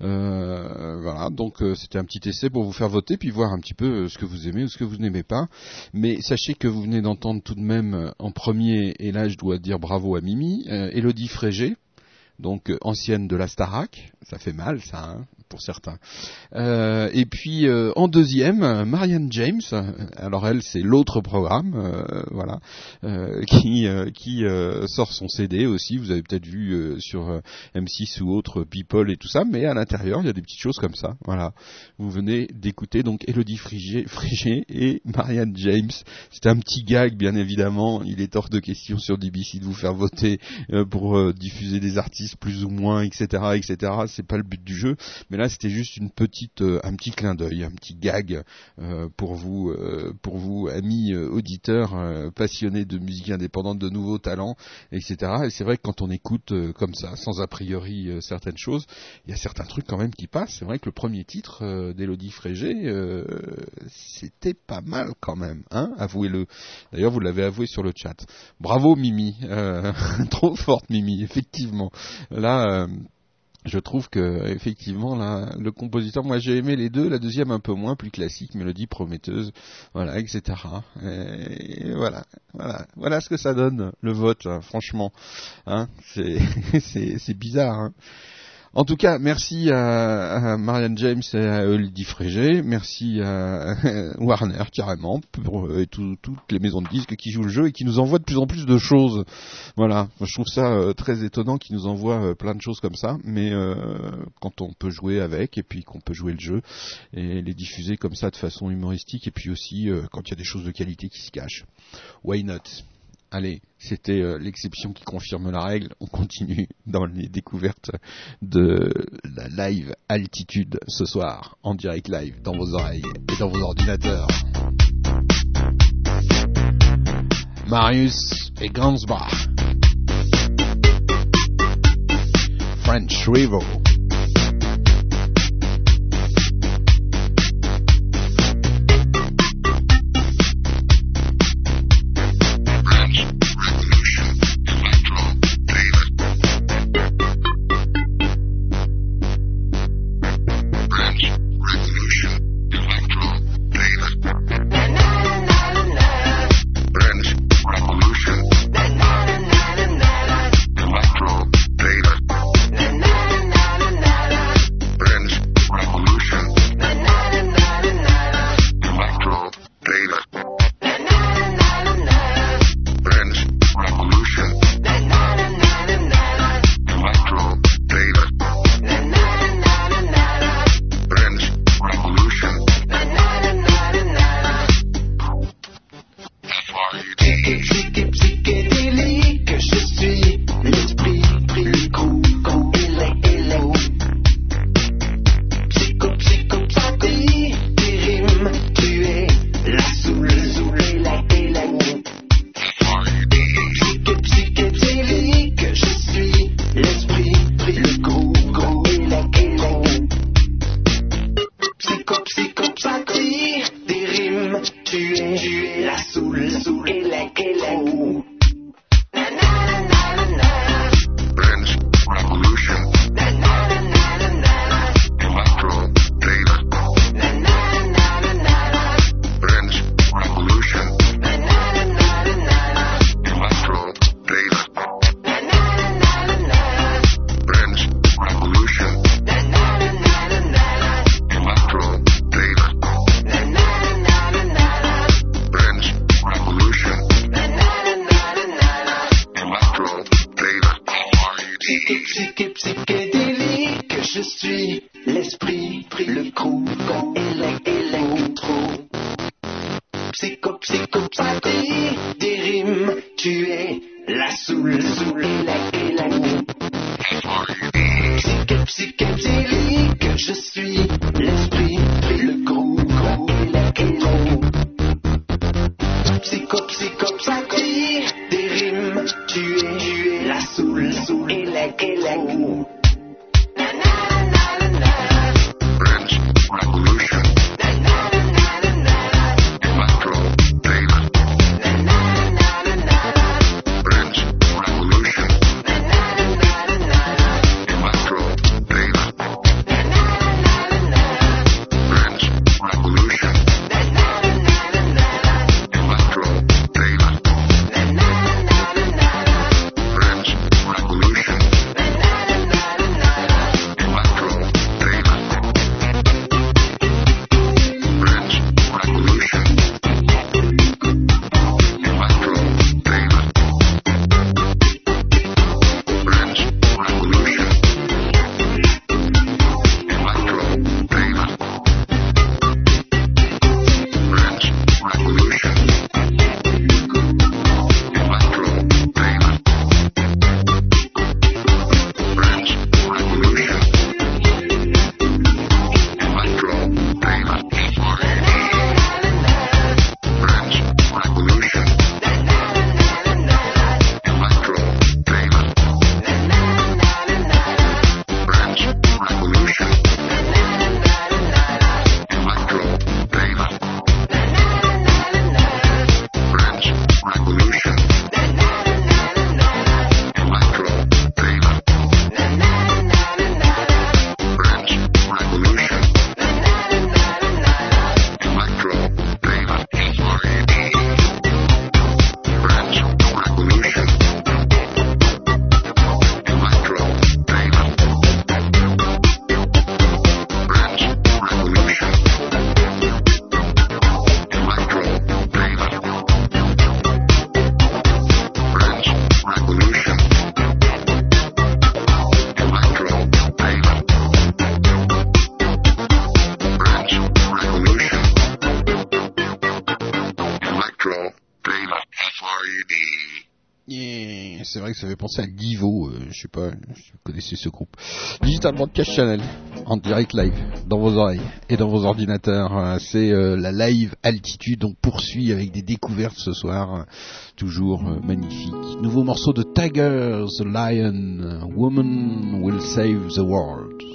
Euh, voilà, donc euh, c'était un petit essai pour vous faire voter, puis voir un petit peu euh, ce que vous aimez ou ce que vous n'aimez pas. Mais sachez que vous venez d'entendre tout de même euh, en premier, et là je dois dire bravo à Mimi, euh, Elodie Frégé, donc euh, ancienne de la Starac. Ça fait mal, ça. Hein pour certains. Euh, et puis euh, en deuxième, Marianne James. Alors elle, c'est l'autre programme, euh, voilà, euh, qui euh, qui sort son CD aussi. Vous avez peut-être vu sur euh, M6 ou autre People et tout ça, mais à l'intérieur, il y a des petites choses comme ça. Voilà. Vous venez d'écouter donc Elodie Frigé, *laughs* et Marianne James. C'était un petit gag, bien évidemment. Il est hors de question sur DBC de vous faire voter pour diffuser des artistes plus ou moins, etc., etc. C'est pas le but du jeu, mais là c'était juste une petite, euh, un petit clin d'œil, un petit gag euh, pour vous, euh, pour vous amis auditeurs passionnés de musique indépendante, de nouveaux talents, etc. Et c'est vrai que quand on écoute comme ça, sans a priori certaines choses, il y a certains trucs quand même qui passent. C'est vrai que le premier titre d'Elodie Frégé, c'était pas mal quand même, hein, avouez-le. D'ailleurs, vous l'avez avoué sur le chat. Bravo Mimi, *laughs* trop forte Mimi, effectivement. Là, je trouve que effectivement là, le compositeur, moi j'ai aimé les deux, la deuxième un peu moins, plus classique, mélodie prometteuse, voilà, etc. Et voilà, voilà, voilà ce que ça donne le vote, hein, franchement, hein, c'est *laughs* c'est bizarre. Hein. En tout cas, merci à, Marianne James et à Elodie Frégé, merci à *laughs* Warner carrément pour euh, et tout- toutes les maisons de disques qui jouent le jeu et qui nous envoient de plus en plus de choses. Voilà, je trouve ça euh, très étonnant qu'ils nous envoient euh, plein de choses comme ça, mais quand on peut jouer avec et puis qu'on peut jouer le jeu et les diffuser comme ça de façon humoristique et puis aussi quand il y a des choses de qualité qui se cachent. Why not? Allez, c'était euh, l'exception qui confirme la règle. On continue dans les découvertes de la live altitude ce soir, en direct live, dans vos oreilles et dans vos ordinateurs. Marius et Gansbach. French River. Ça fait penser à Divo, euh, je sais pas vous connaissez ce groupe. Digital Broadcast Channel, en direct live, dans vos oreilles et dans vos ordinateurs. Euh, C'est euh, la live altitude, on poursuit avec des découvertes ce soir, euh, toujours euh, magnifique. Nouveau morceau de Tiger, The Lion, Woman Will Save the World.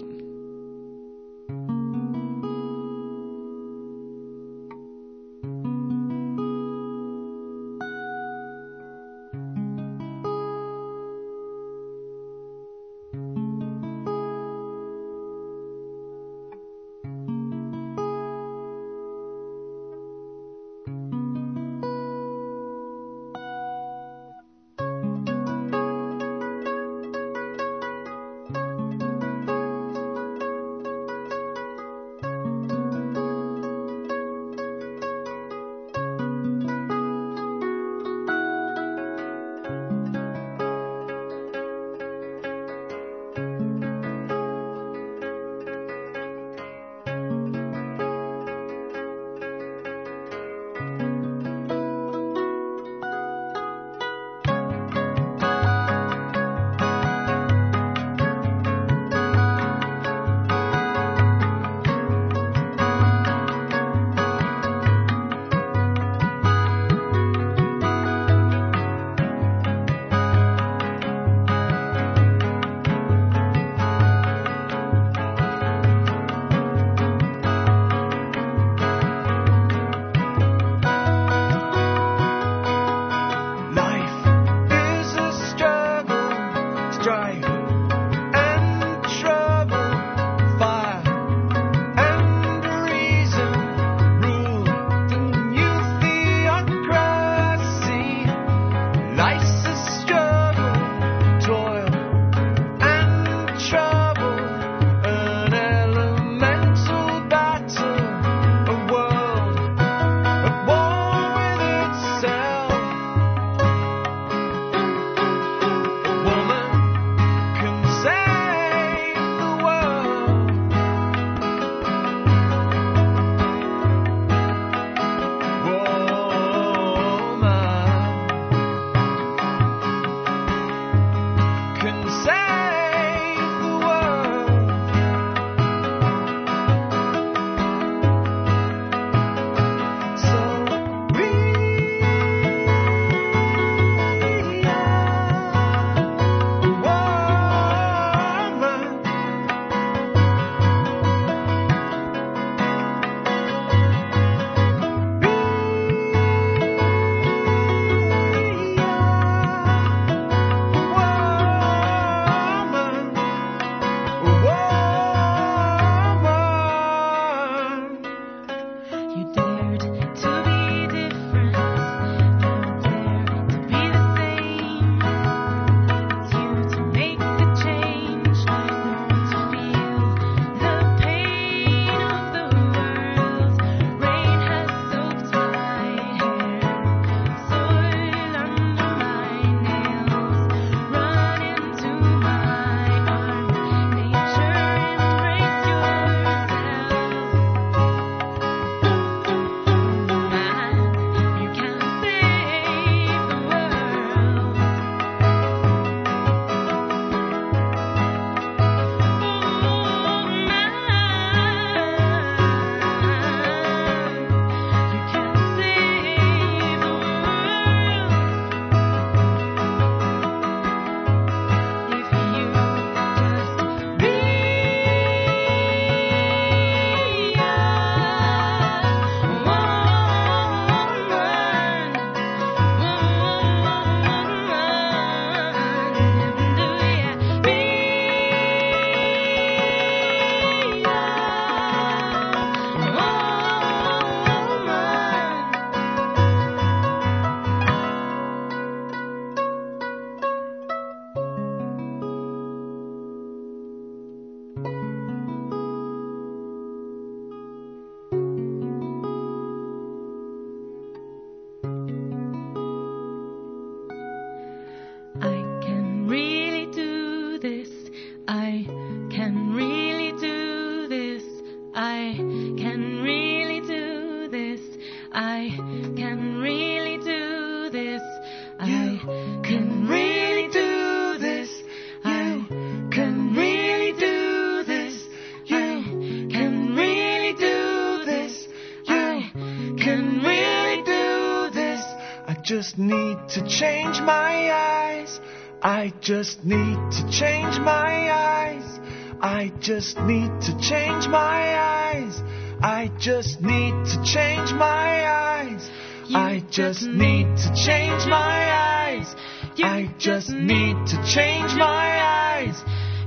I just need to change my eyes. I just need to change my eyes. I just need to change my eyes. I just need to change my eyes. I just need to change my eyes.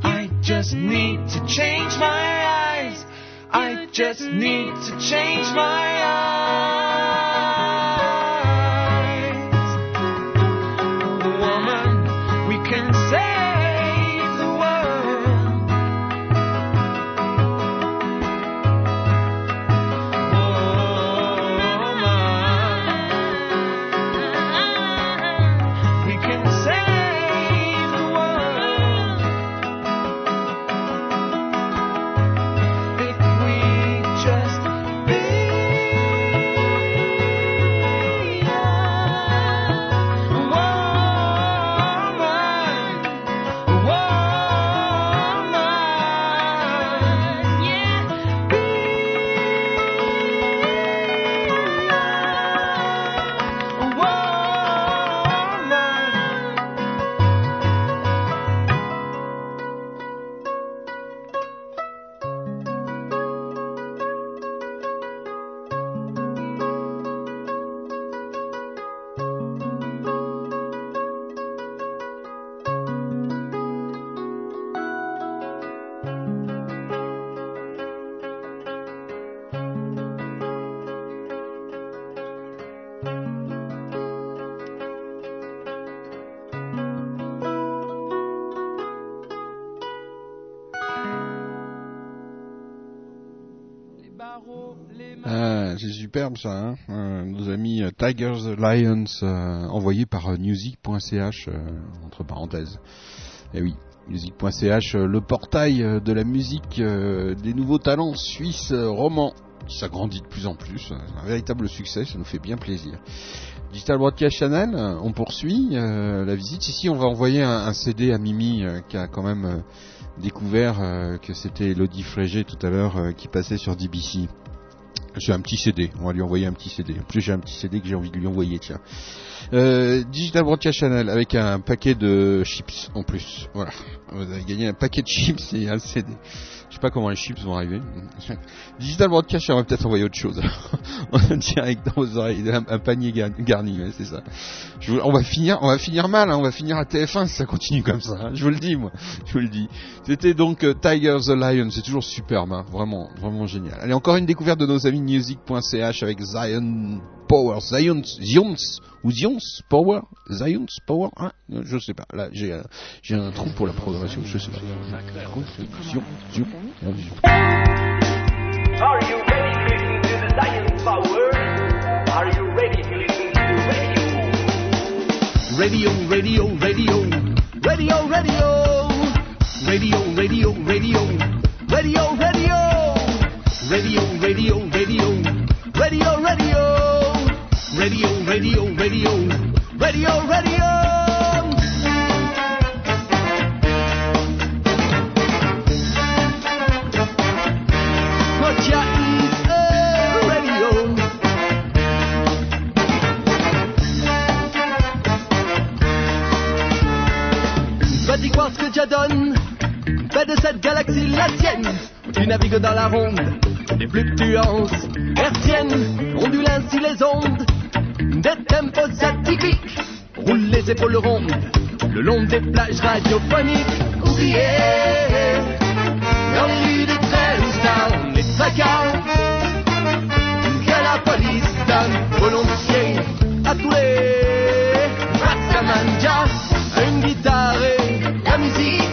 I just need to change my eyes. I just need to change my eyes. Superbe ça, hein Euh, nos amis euh, Tigers Lions euh, envoyés par music.ch entre parenthèses. Et oui, music.ch, le portail de la musique des nouveaux talents suisses romans qui s'agrandit de plus en plus. Un véritable succès, ça nous fait bien plaisir. Digital Broadcast Channel, on poursuit la visite. Ici, on va envoyer un, CD à Mimi qui a quand même découvert que c'était Elodie Frégé tout à l'heure qui passait sur DBC. J'ai un petit CD, on va lui envoyer un petit CD. En plus, j'ai un petit CD que j'ai envie de lui envoyer, tiens. Euh, Digital Broadcast Channel avec un paquet de chips en plus. Voilà, vous avez gagné un paquet de chips et un CD. Je sais pas comment les chips vont arriver. *laughs* Digital Broadcast, j'aimerais peut-être envoyer autre chose. en *laughs* direct dans vos oreilles, un, panier gar- garni, ouais, c'est ça. On va finir, on va finir mal, hein, on va finir à TF1 si ça continue comme ça. hein, je vous le dis, moi, je vous le dis. C'était donc euh, Tiger the Lion, c'est toujours superbe, hein, vraiment, vraiment génial. Allez, encore une découverte de nos amis music.ch avec Zion Power, Zion, Zions ou Zions Power, Zions Power, hein, je sais pas. Là, j'ai, un- j'ai un trou pour la programmation, je sais pas. Are you ready to listen to the science power? Are you ready to listen to radio? Radio, radio, radio, radio, radio, radio, radio, radio, radio, radio, radio, radio, radio, radio, radio, Radio, radio, radio, radio, radio. Radio. Vas-y, quoi ce que tu donnes Fais de cette galaxie la tienne. Tu navigues dans la ronde des fluctuances hertziennes. Ondulent ainsi les ondes des tempos atypiques. Roule les épaules rondes le long des plages radiophoniques. Oubliez dans les rues Trenstown les tracas que la police donne volontiers à tous les une guitare et la musique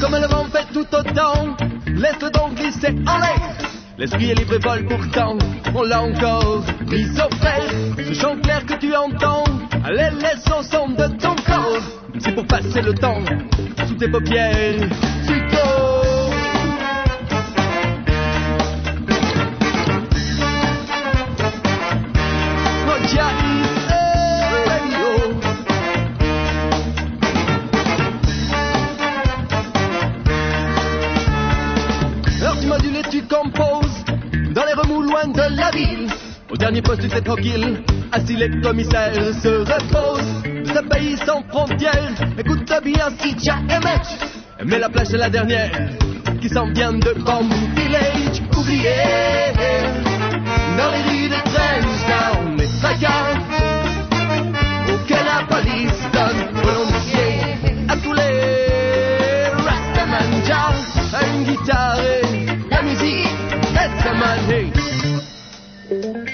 Comme le vent fait tout autant laisse-le donc glisser en l'air L'esprit est libre et vole pourtant, on l'a encore mis au frais. Ce chant clair que tu entends, allez laisse au son de ton corps. C'est pour passer le temps sous tes paupières. Roger is loin de la ville. Au dernier poste, c'est tranquille. Ainsi les commissaires se reposent de ce pays sans frontières. Écoute bien si tu aimé. Mais la plage, c'est la dernière qui s'en vient de Bamboo Village. Oublié dans les rues de Trenchtown, les tracas auxquels la police donne volontiers à tous les Rastaman jazz, à une guitare et la musique est sa manie. Thank you.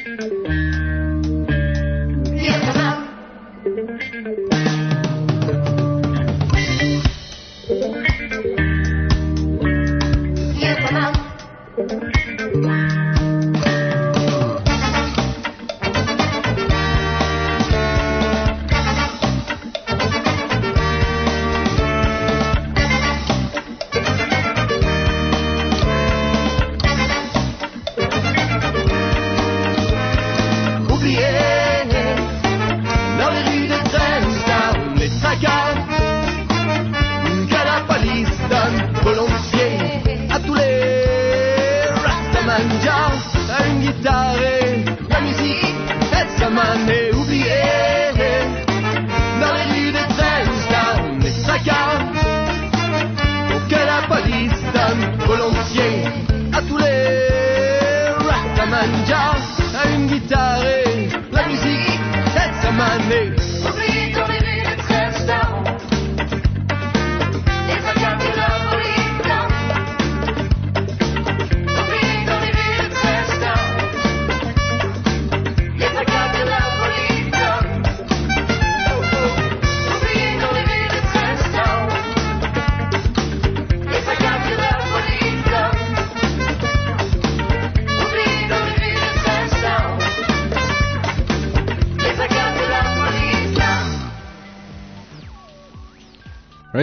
Rastaman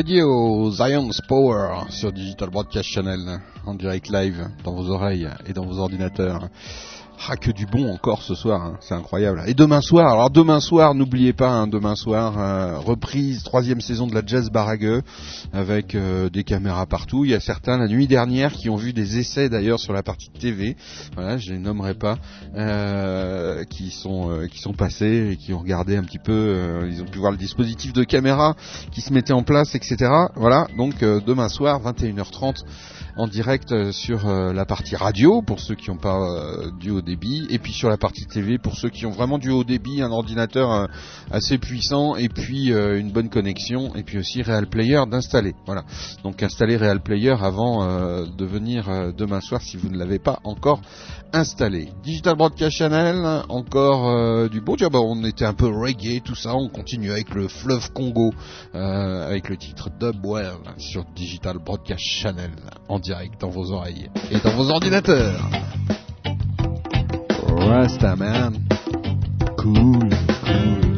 Radio Zion's Power sur Digital Broadcast Channel en direct live dans vos oreilles et dans vos ordinateurs. Ah, que du bon encore ce soir, hein, c'est incroyable. Et demain soir, alors demain soir, n'oubliez pas, hein, demain soir, euh, reprise, troisième saison de la Jazz Barague, avec euh, des caméras partout. Il y a certains, la nuit dernière, qui ont vu des essais d'ailleurs sur la partie TV, voilà, je les nommerai pas, euh, qui sont euh, qui sont passés et qui ont regardé un petit peu, euh, ils ont pu voir le dispositif de caméra qui se mettait en place, etc. Voilà, donc euh, demain soir, 21h30 en direct euh, sur euh, la partie radio pour ceux qui n'ont pas euh, du haut débit et puis sur la partie TV pour ceux qui ont vraiment du haut débit, un ordinateur assez puissant et puis une bonne connexion et puis aussi Real Player d'installer. Voilà. Donc installer Real Player avant de venir demain soir si vous ne l'avez pas encore installé. Digital Broadcast Channel, encore du beau job. On était un peu reggae, tout ça. On continue avec le fleuve Congo, avec le titre Dubwell sur Digital Broadcast Channel, direct dans vos oreilles et dans vos ordinateurs. Rastaman. Cool, cool.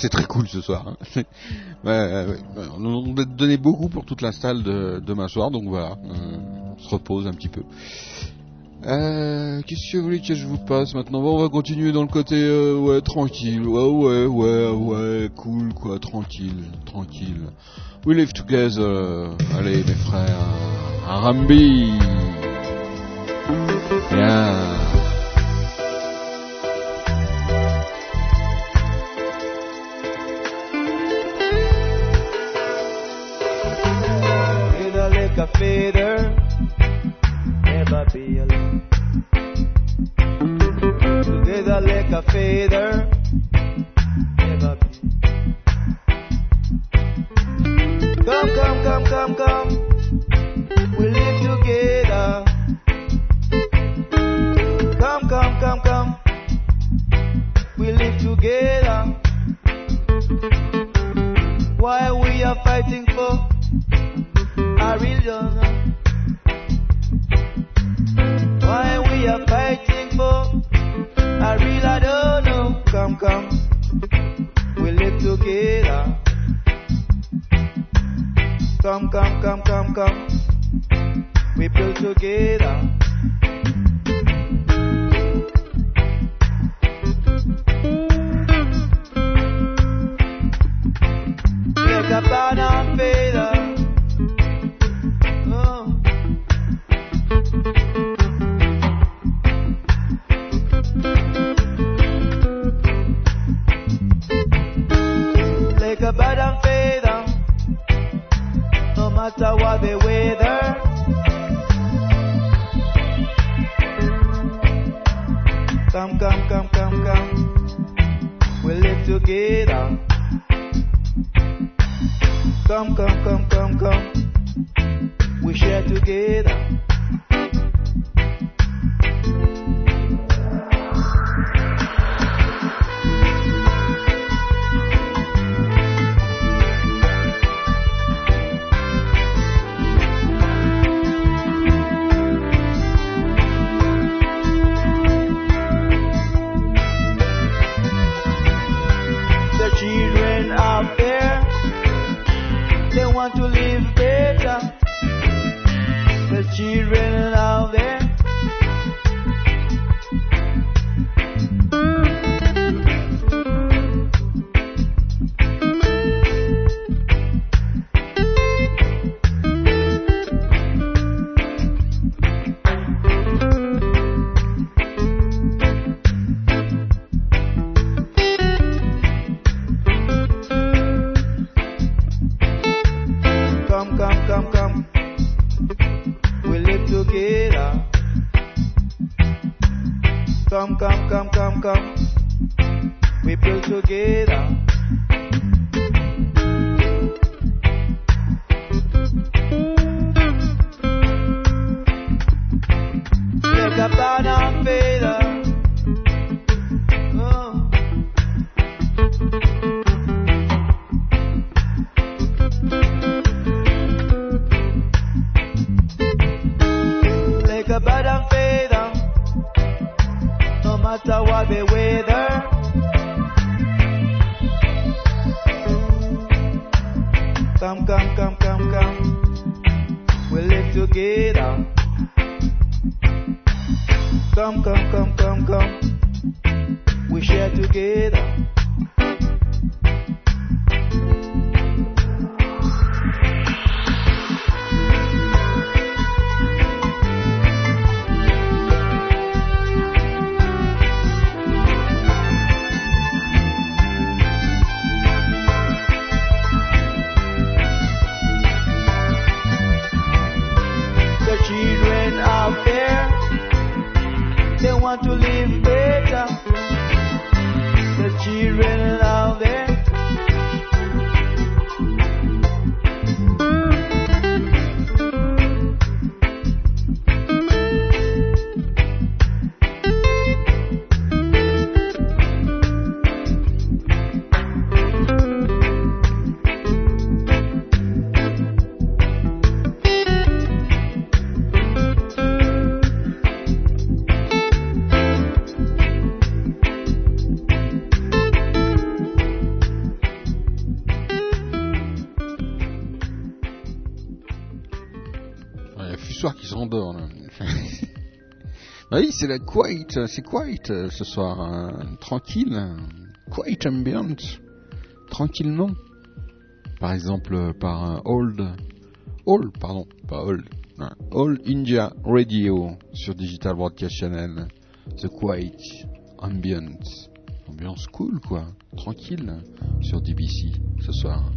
C'est très cool ce soir. Hein. *laughs* Ouais. on a donné beaucoup pour toute l'install de demain soir, donc voilà, euh, on se repose un petit peu. Euh, Qu'est-ce que vous voulez que je vous passe maintenant? On va continuer dans le côté euh, ouais tranquille, ouais ouais ouais ouais cool quoi, tranquille, tranquille. We live together. Allez mes frères, un a bird and feather. No matter what the weather. Come, come, come, come, come. We live together. Come, come, come, come, come. We share together. C'est la quiet, c'est quiet euh, ce soir, hein. tranquille, quiet ambient, tranquillement. Par exemple, euh, par un old, all, pardon, pas old, hein, All India Radio sur Digital Broadcast Channel, the quiet ambient, ambiance cool quoi, tranquille sur DBC ce soir.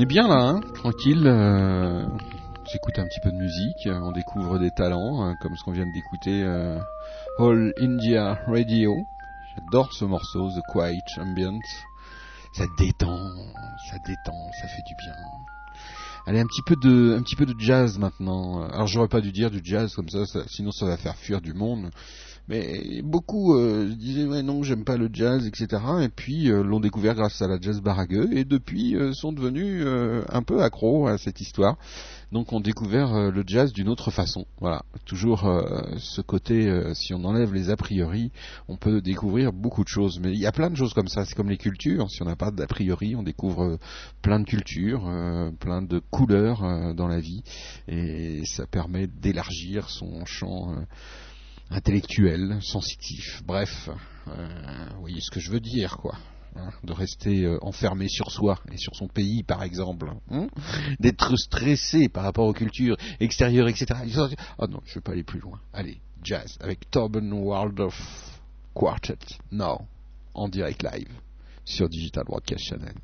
On est bien là, hein tranquille. euh, J'écoute un petit peu de musique, euh, on découvre des talents, hein, comme ce qu'on vient d'écouter, euh, All India Radio. J'adore ce morceau, The Quiet Ambient. Ça détend, ça détend, ça fait du bien. Allez, un petit peu de, un petit peu de jazz maintenant. Alors j'aurais pas dû dire du jazz comme ça, ça- sinon ça va faire fuir du monde. Mais beaucoup euh, disaient ouais non j'aime pas le jazz etc. Et puis euh, l'ont découvert grâce à la jazz baragueux et depuis euh, sont devenus euh, un peu accros à cette histoire. Donc ont découvert euh, le jazz d'une autre façon. Voilà, toujours euh, ce côté si on enlève les a priori, on peut découvrir beaucoup de choses. Mais il y a plein de choses comme ça. C'est comme les cultures. Si on n'a pas d'a priori, on découvre plein de cultures, plein de couleurs dans la vie et ça permet d'élargir son champ. Intellectuel, sensitif, bref, euh, vous voyez ce que je veux dire, quoi. hein, de rester euh, enfermé sur soi et sur son pays, par exemple, hein, d'être stressé par rapport aux cultures extérieures, etc. Ah non, je vais pas aller plus loin. Allez, jazz avec Torben Waldorf Quartet, now, en direct live sur Digital Broadcast Channel.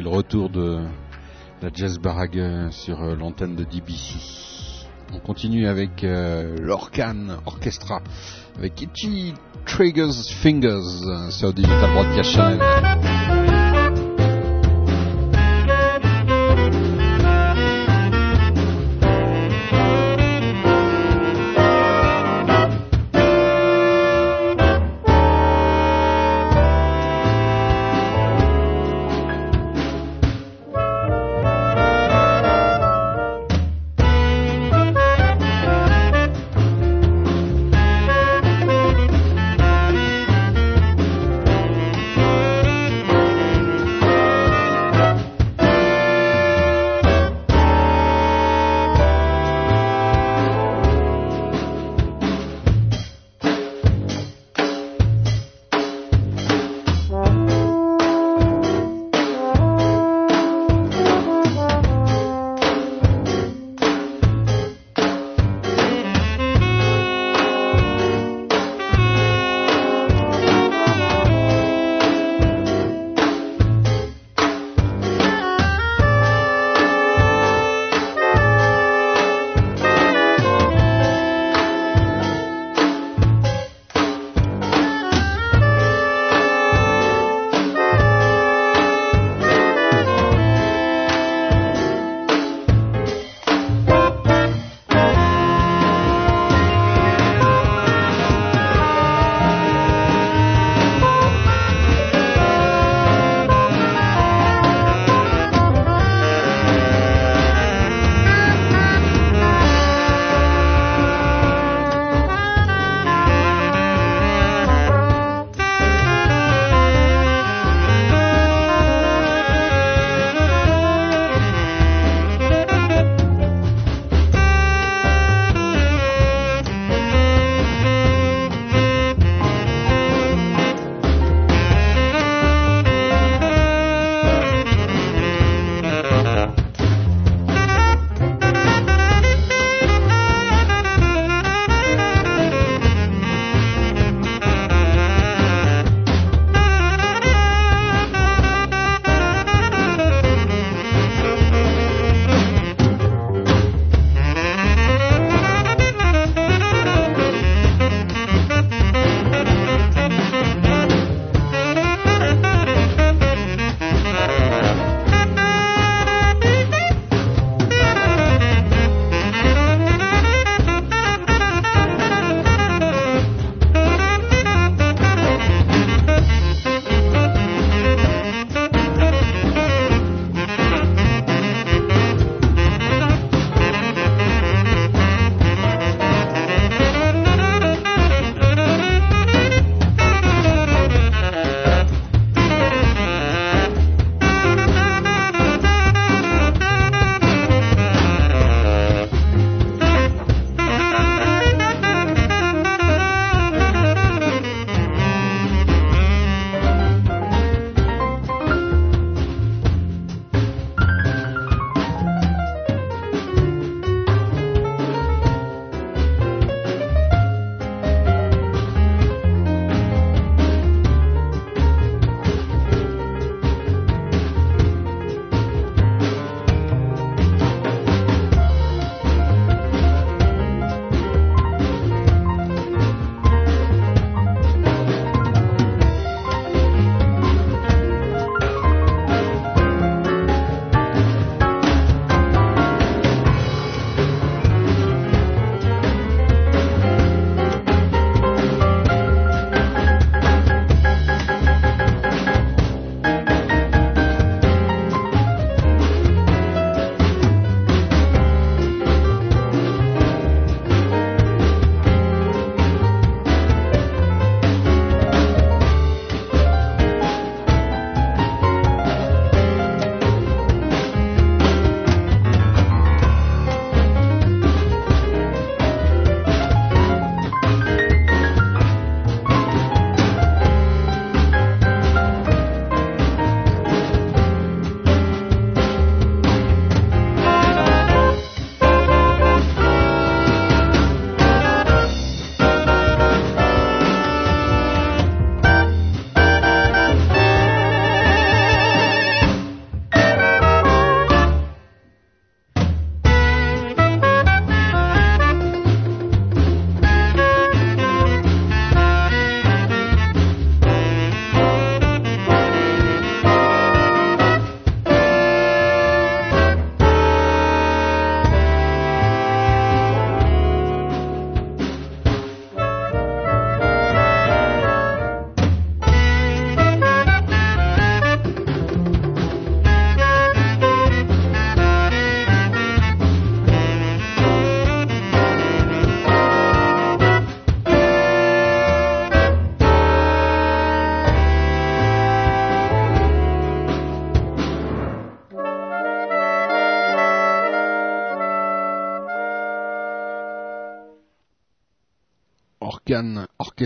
Le retour de la Jazz Barague sur euh, l'antenne de DBC. On continue avec euh, l'Orcan Orchestra avec Itchy Triggers Fingers euh, sur Digital Broadcast Channel.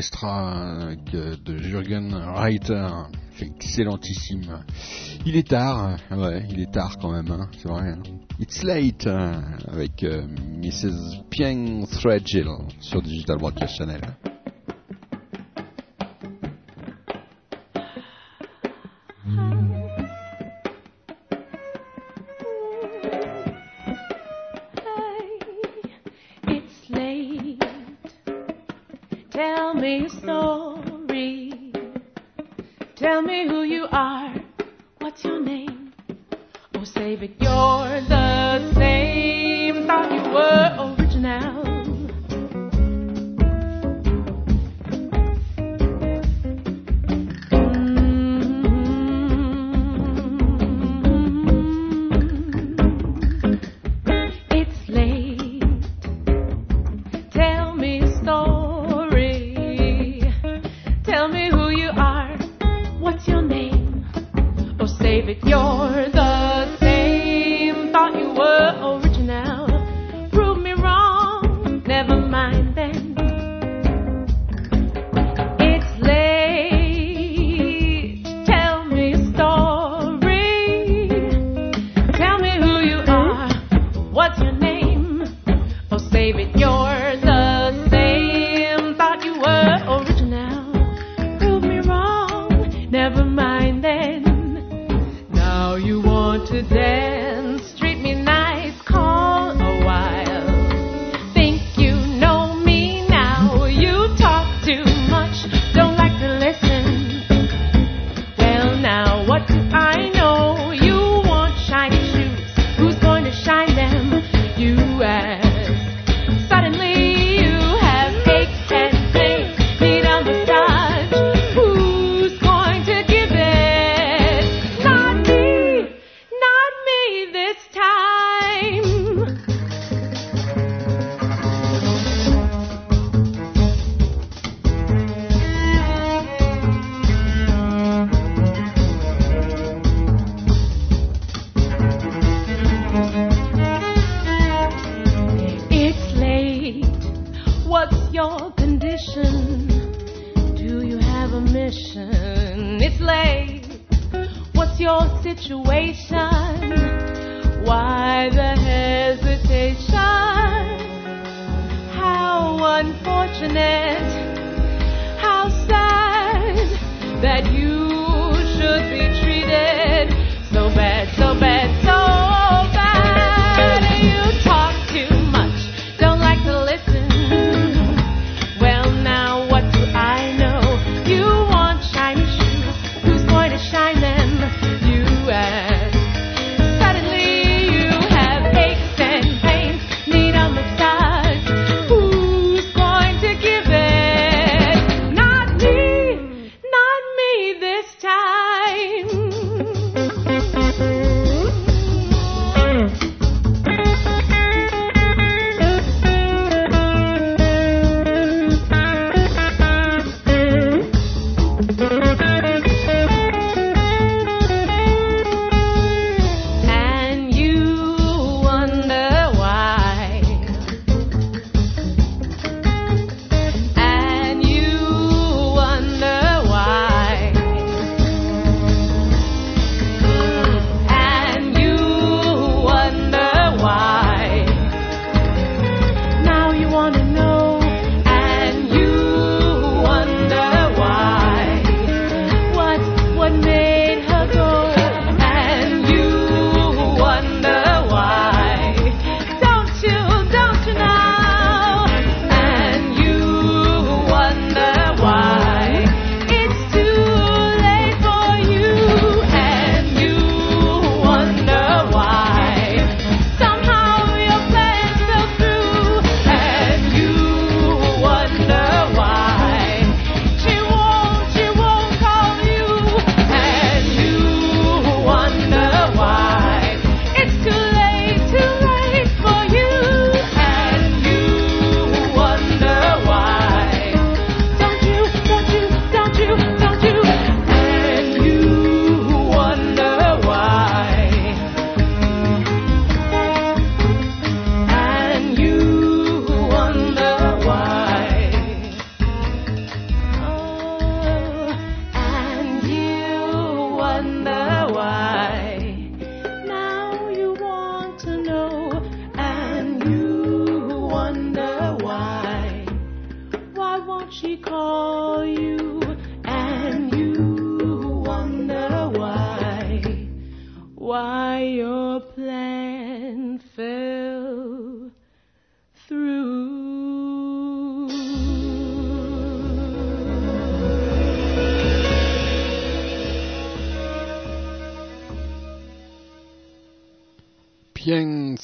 Orchestra de Jürgen Reiter. Excellentissime. Il est tard, hein. ouais, il est tard quand même, hein, c'est vrai. Hein. It's Late hein, avec euh, Mrs. Piang Threadgill sur Digital Broadcast Channel. Hein.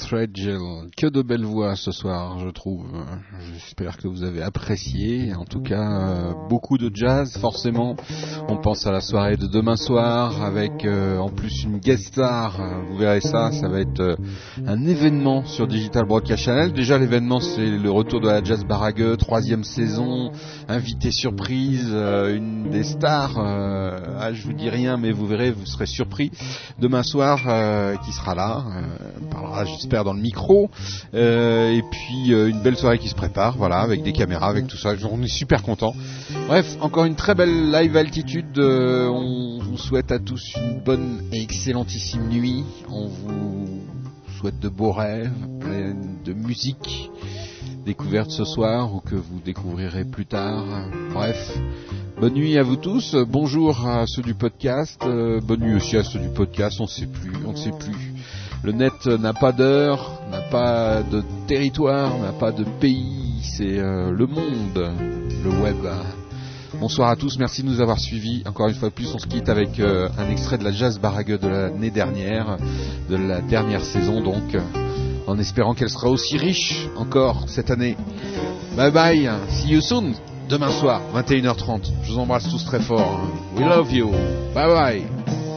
Threadgill, que de belles voix ce soir, je trouve. J'espère que vous avez apprécié. En tout cas, euh, beaucoup de jazz, forcément. On pense à la soirée de demain soir avec euh, en plus une guest star. Vous verrez ça, ça va être euh, un événement sur Digital Broadcast Channel. Déjà, l'événement, c'est le retour de la Jazz Barague, troisième saison, invité surprise, euh, une des stars. ah, je vous dis rien, mais vous verrez, vous serez surpris. Demain soir, qui sera là, parlera, j'espère, dans le micro. Et puis une belle soirée qui se prépare, voilà, avec des caméras, avec tout ça. On est super content. Bref, encore une très belle live altitude. Euh, on vous souhaite à tous une bonne et excellentissime nuit. On vous souhaite de beaux rêves, plein de musique découverte ce soir ou que vous découvrirez plus tard. Bref, bonne nuit à vous tous. Bonjour à ceux du podcast. Euh, bonne nuit aussi à ceux du podcast. On ne sait plus, on ne sait plus. Le net n'a pas d'heure, n'a pas de territoire, n'a pas de pays. C'est euh, le monde, le web. Bonsoir à tous, merci de nous avoir suivis. Encore une fois de plus, on se quitte avec euh, un extrait de la Jazz Barague de l'année dernière, de la dernière saison donc, en espérant qu'elle sera aussi riche encore cette année. Bye bye, see you soon, demain soir, 21h30. Je vous embrasse tous très fort. We love you. Bye bye.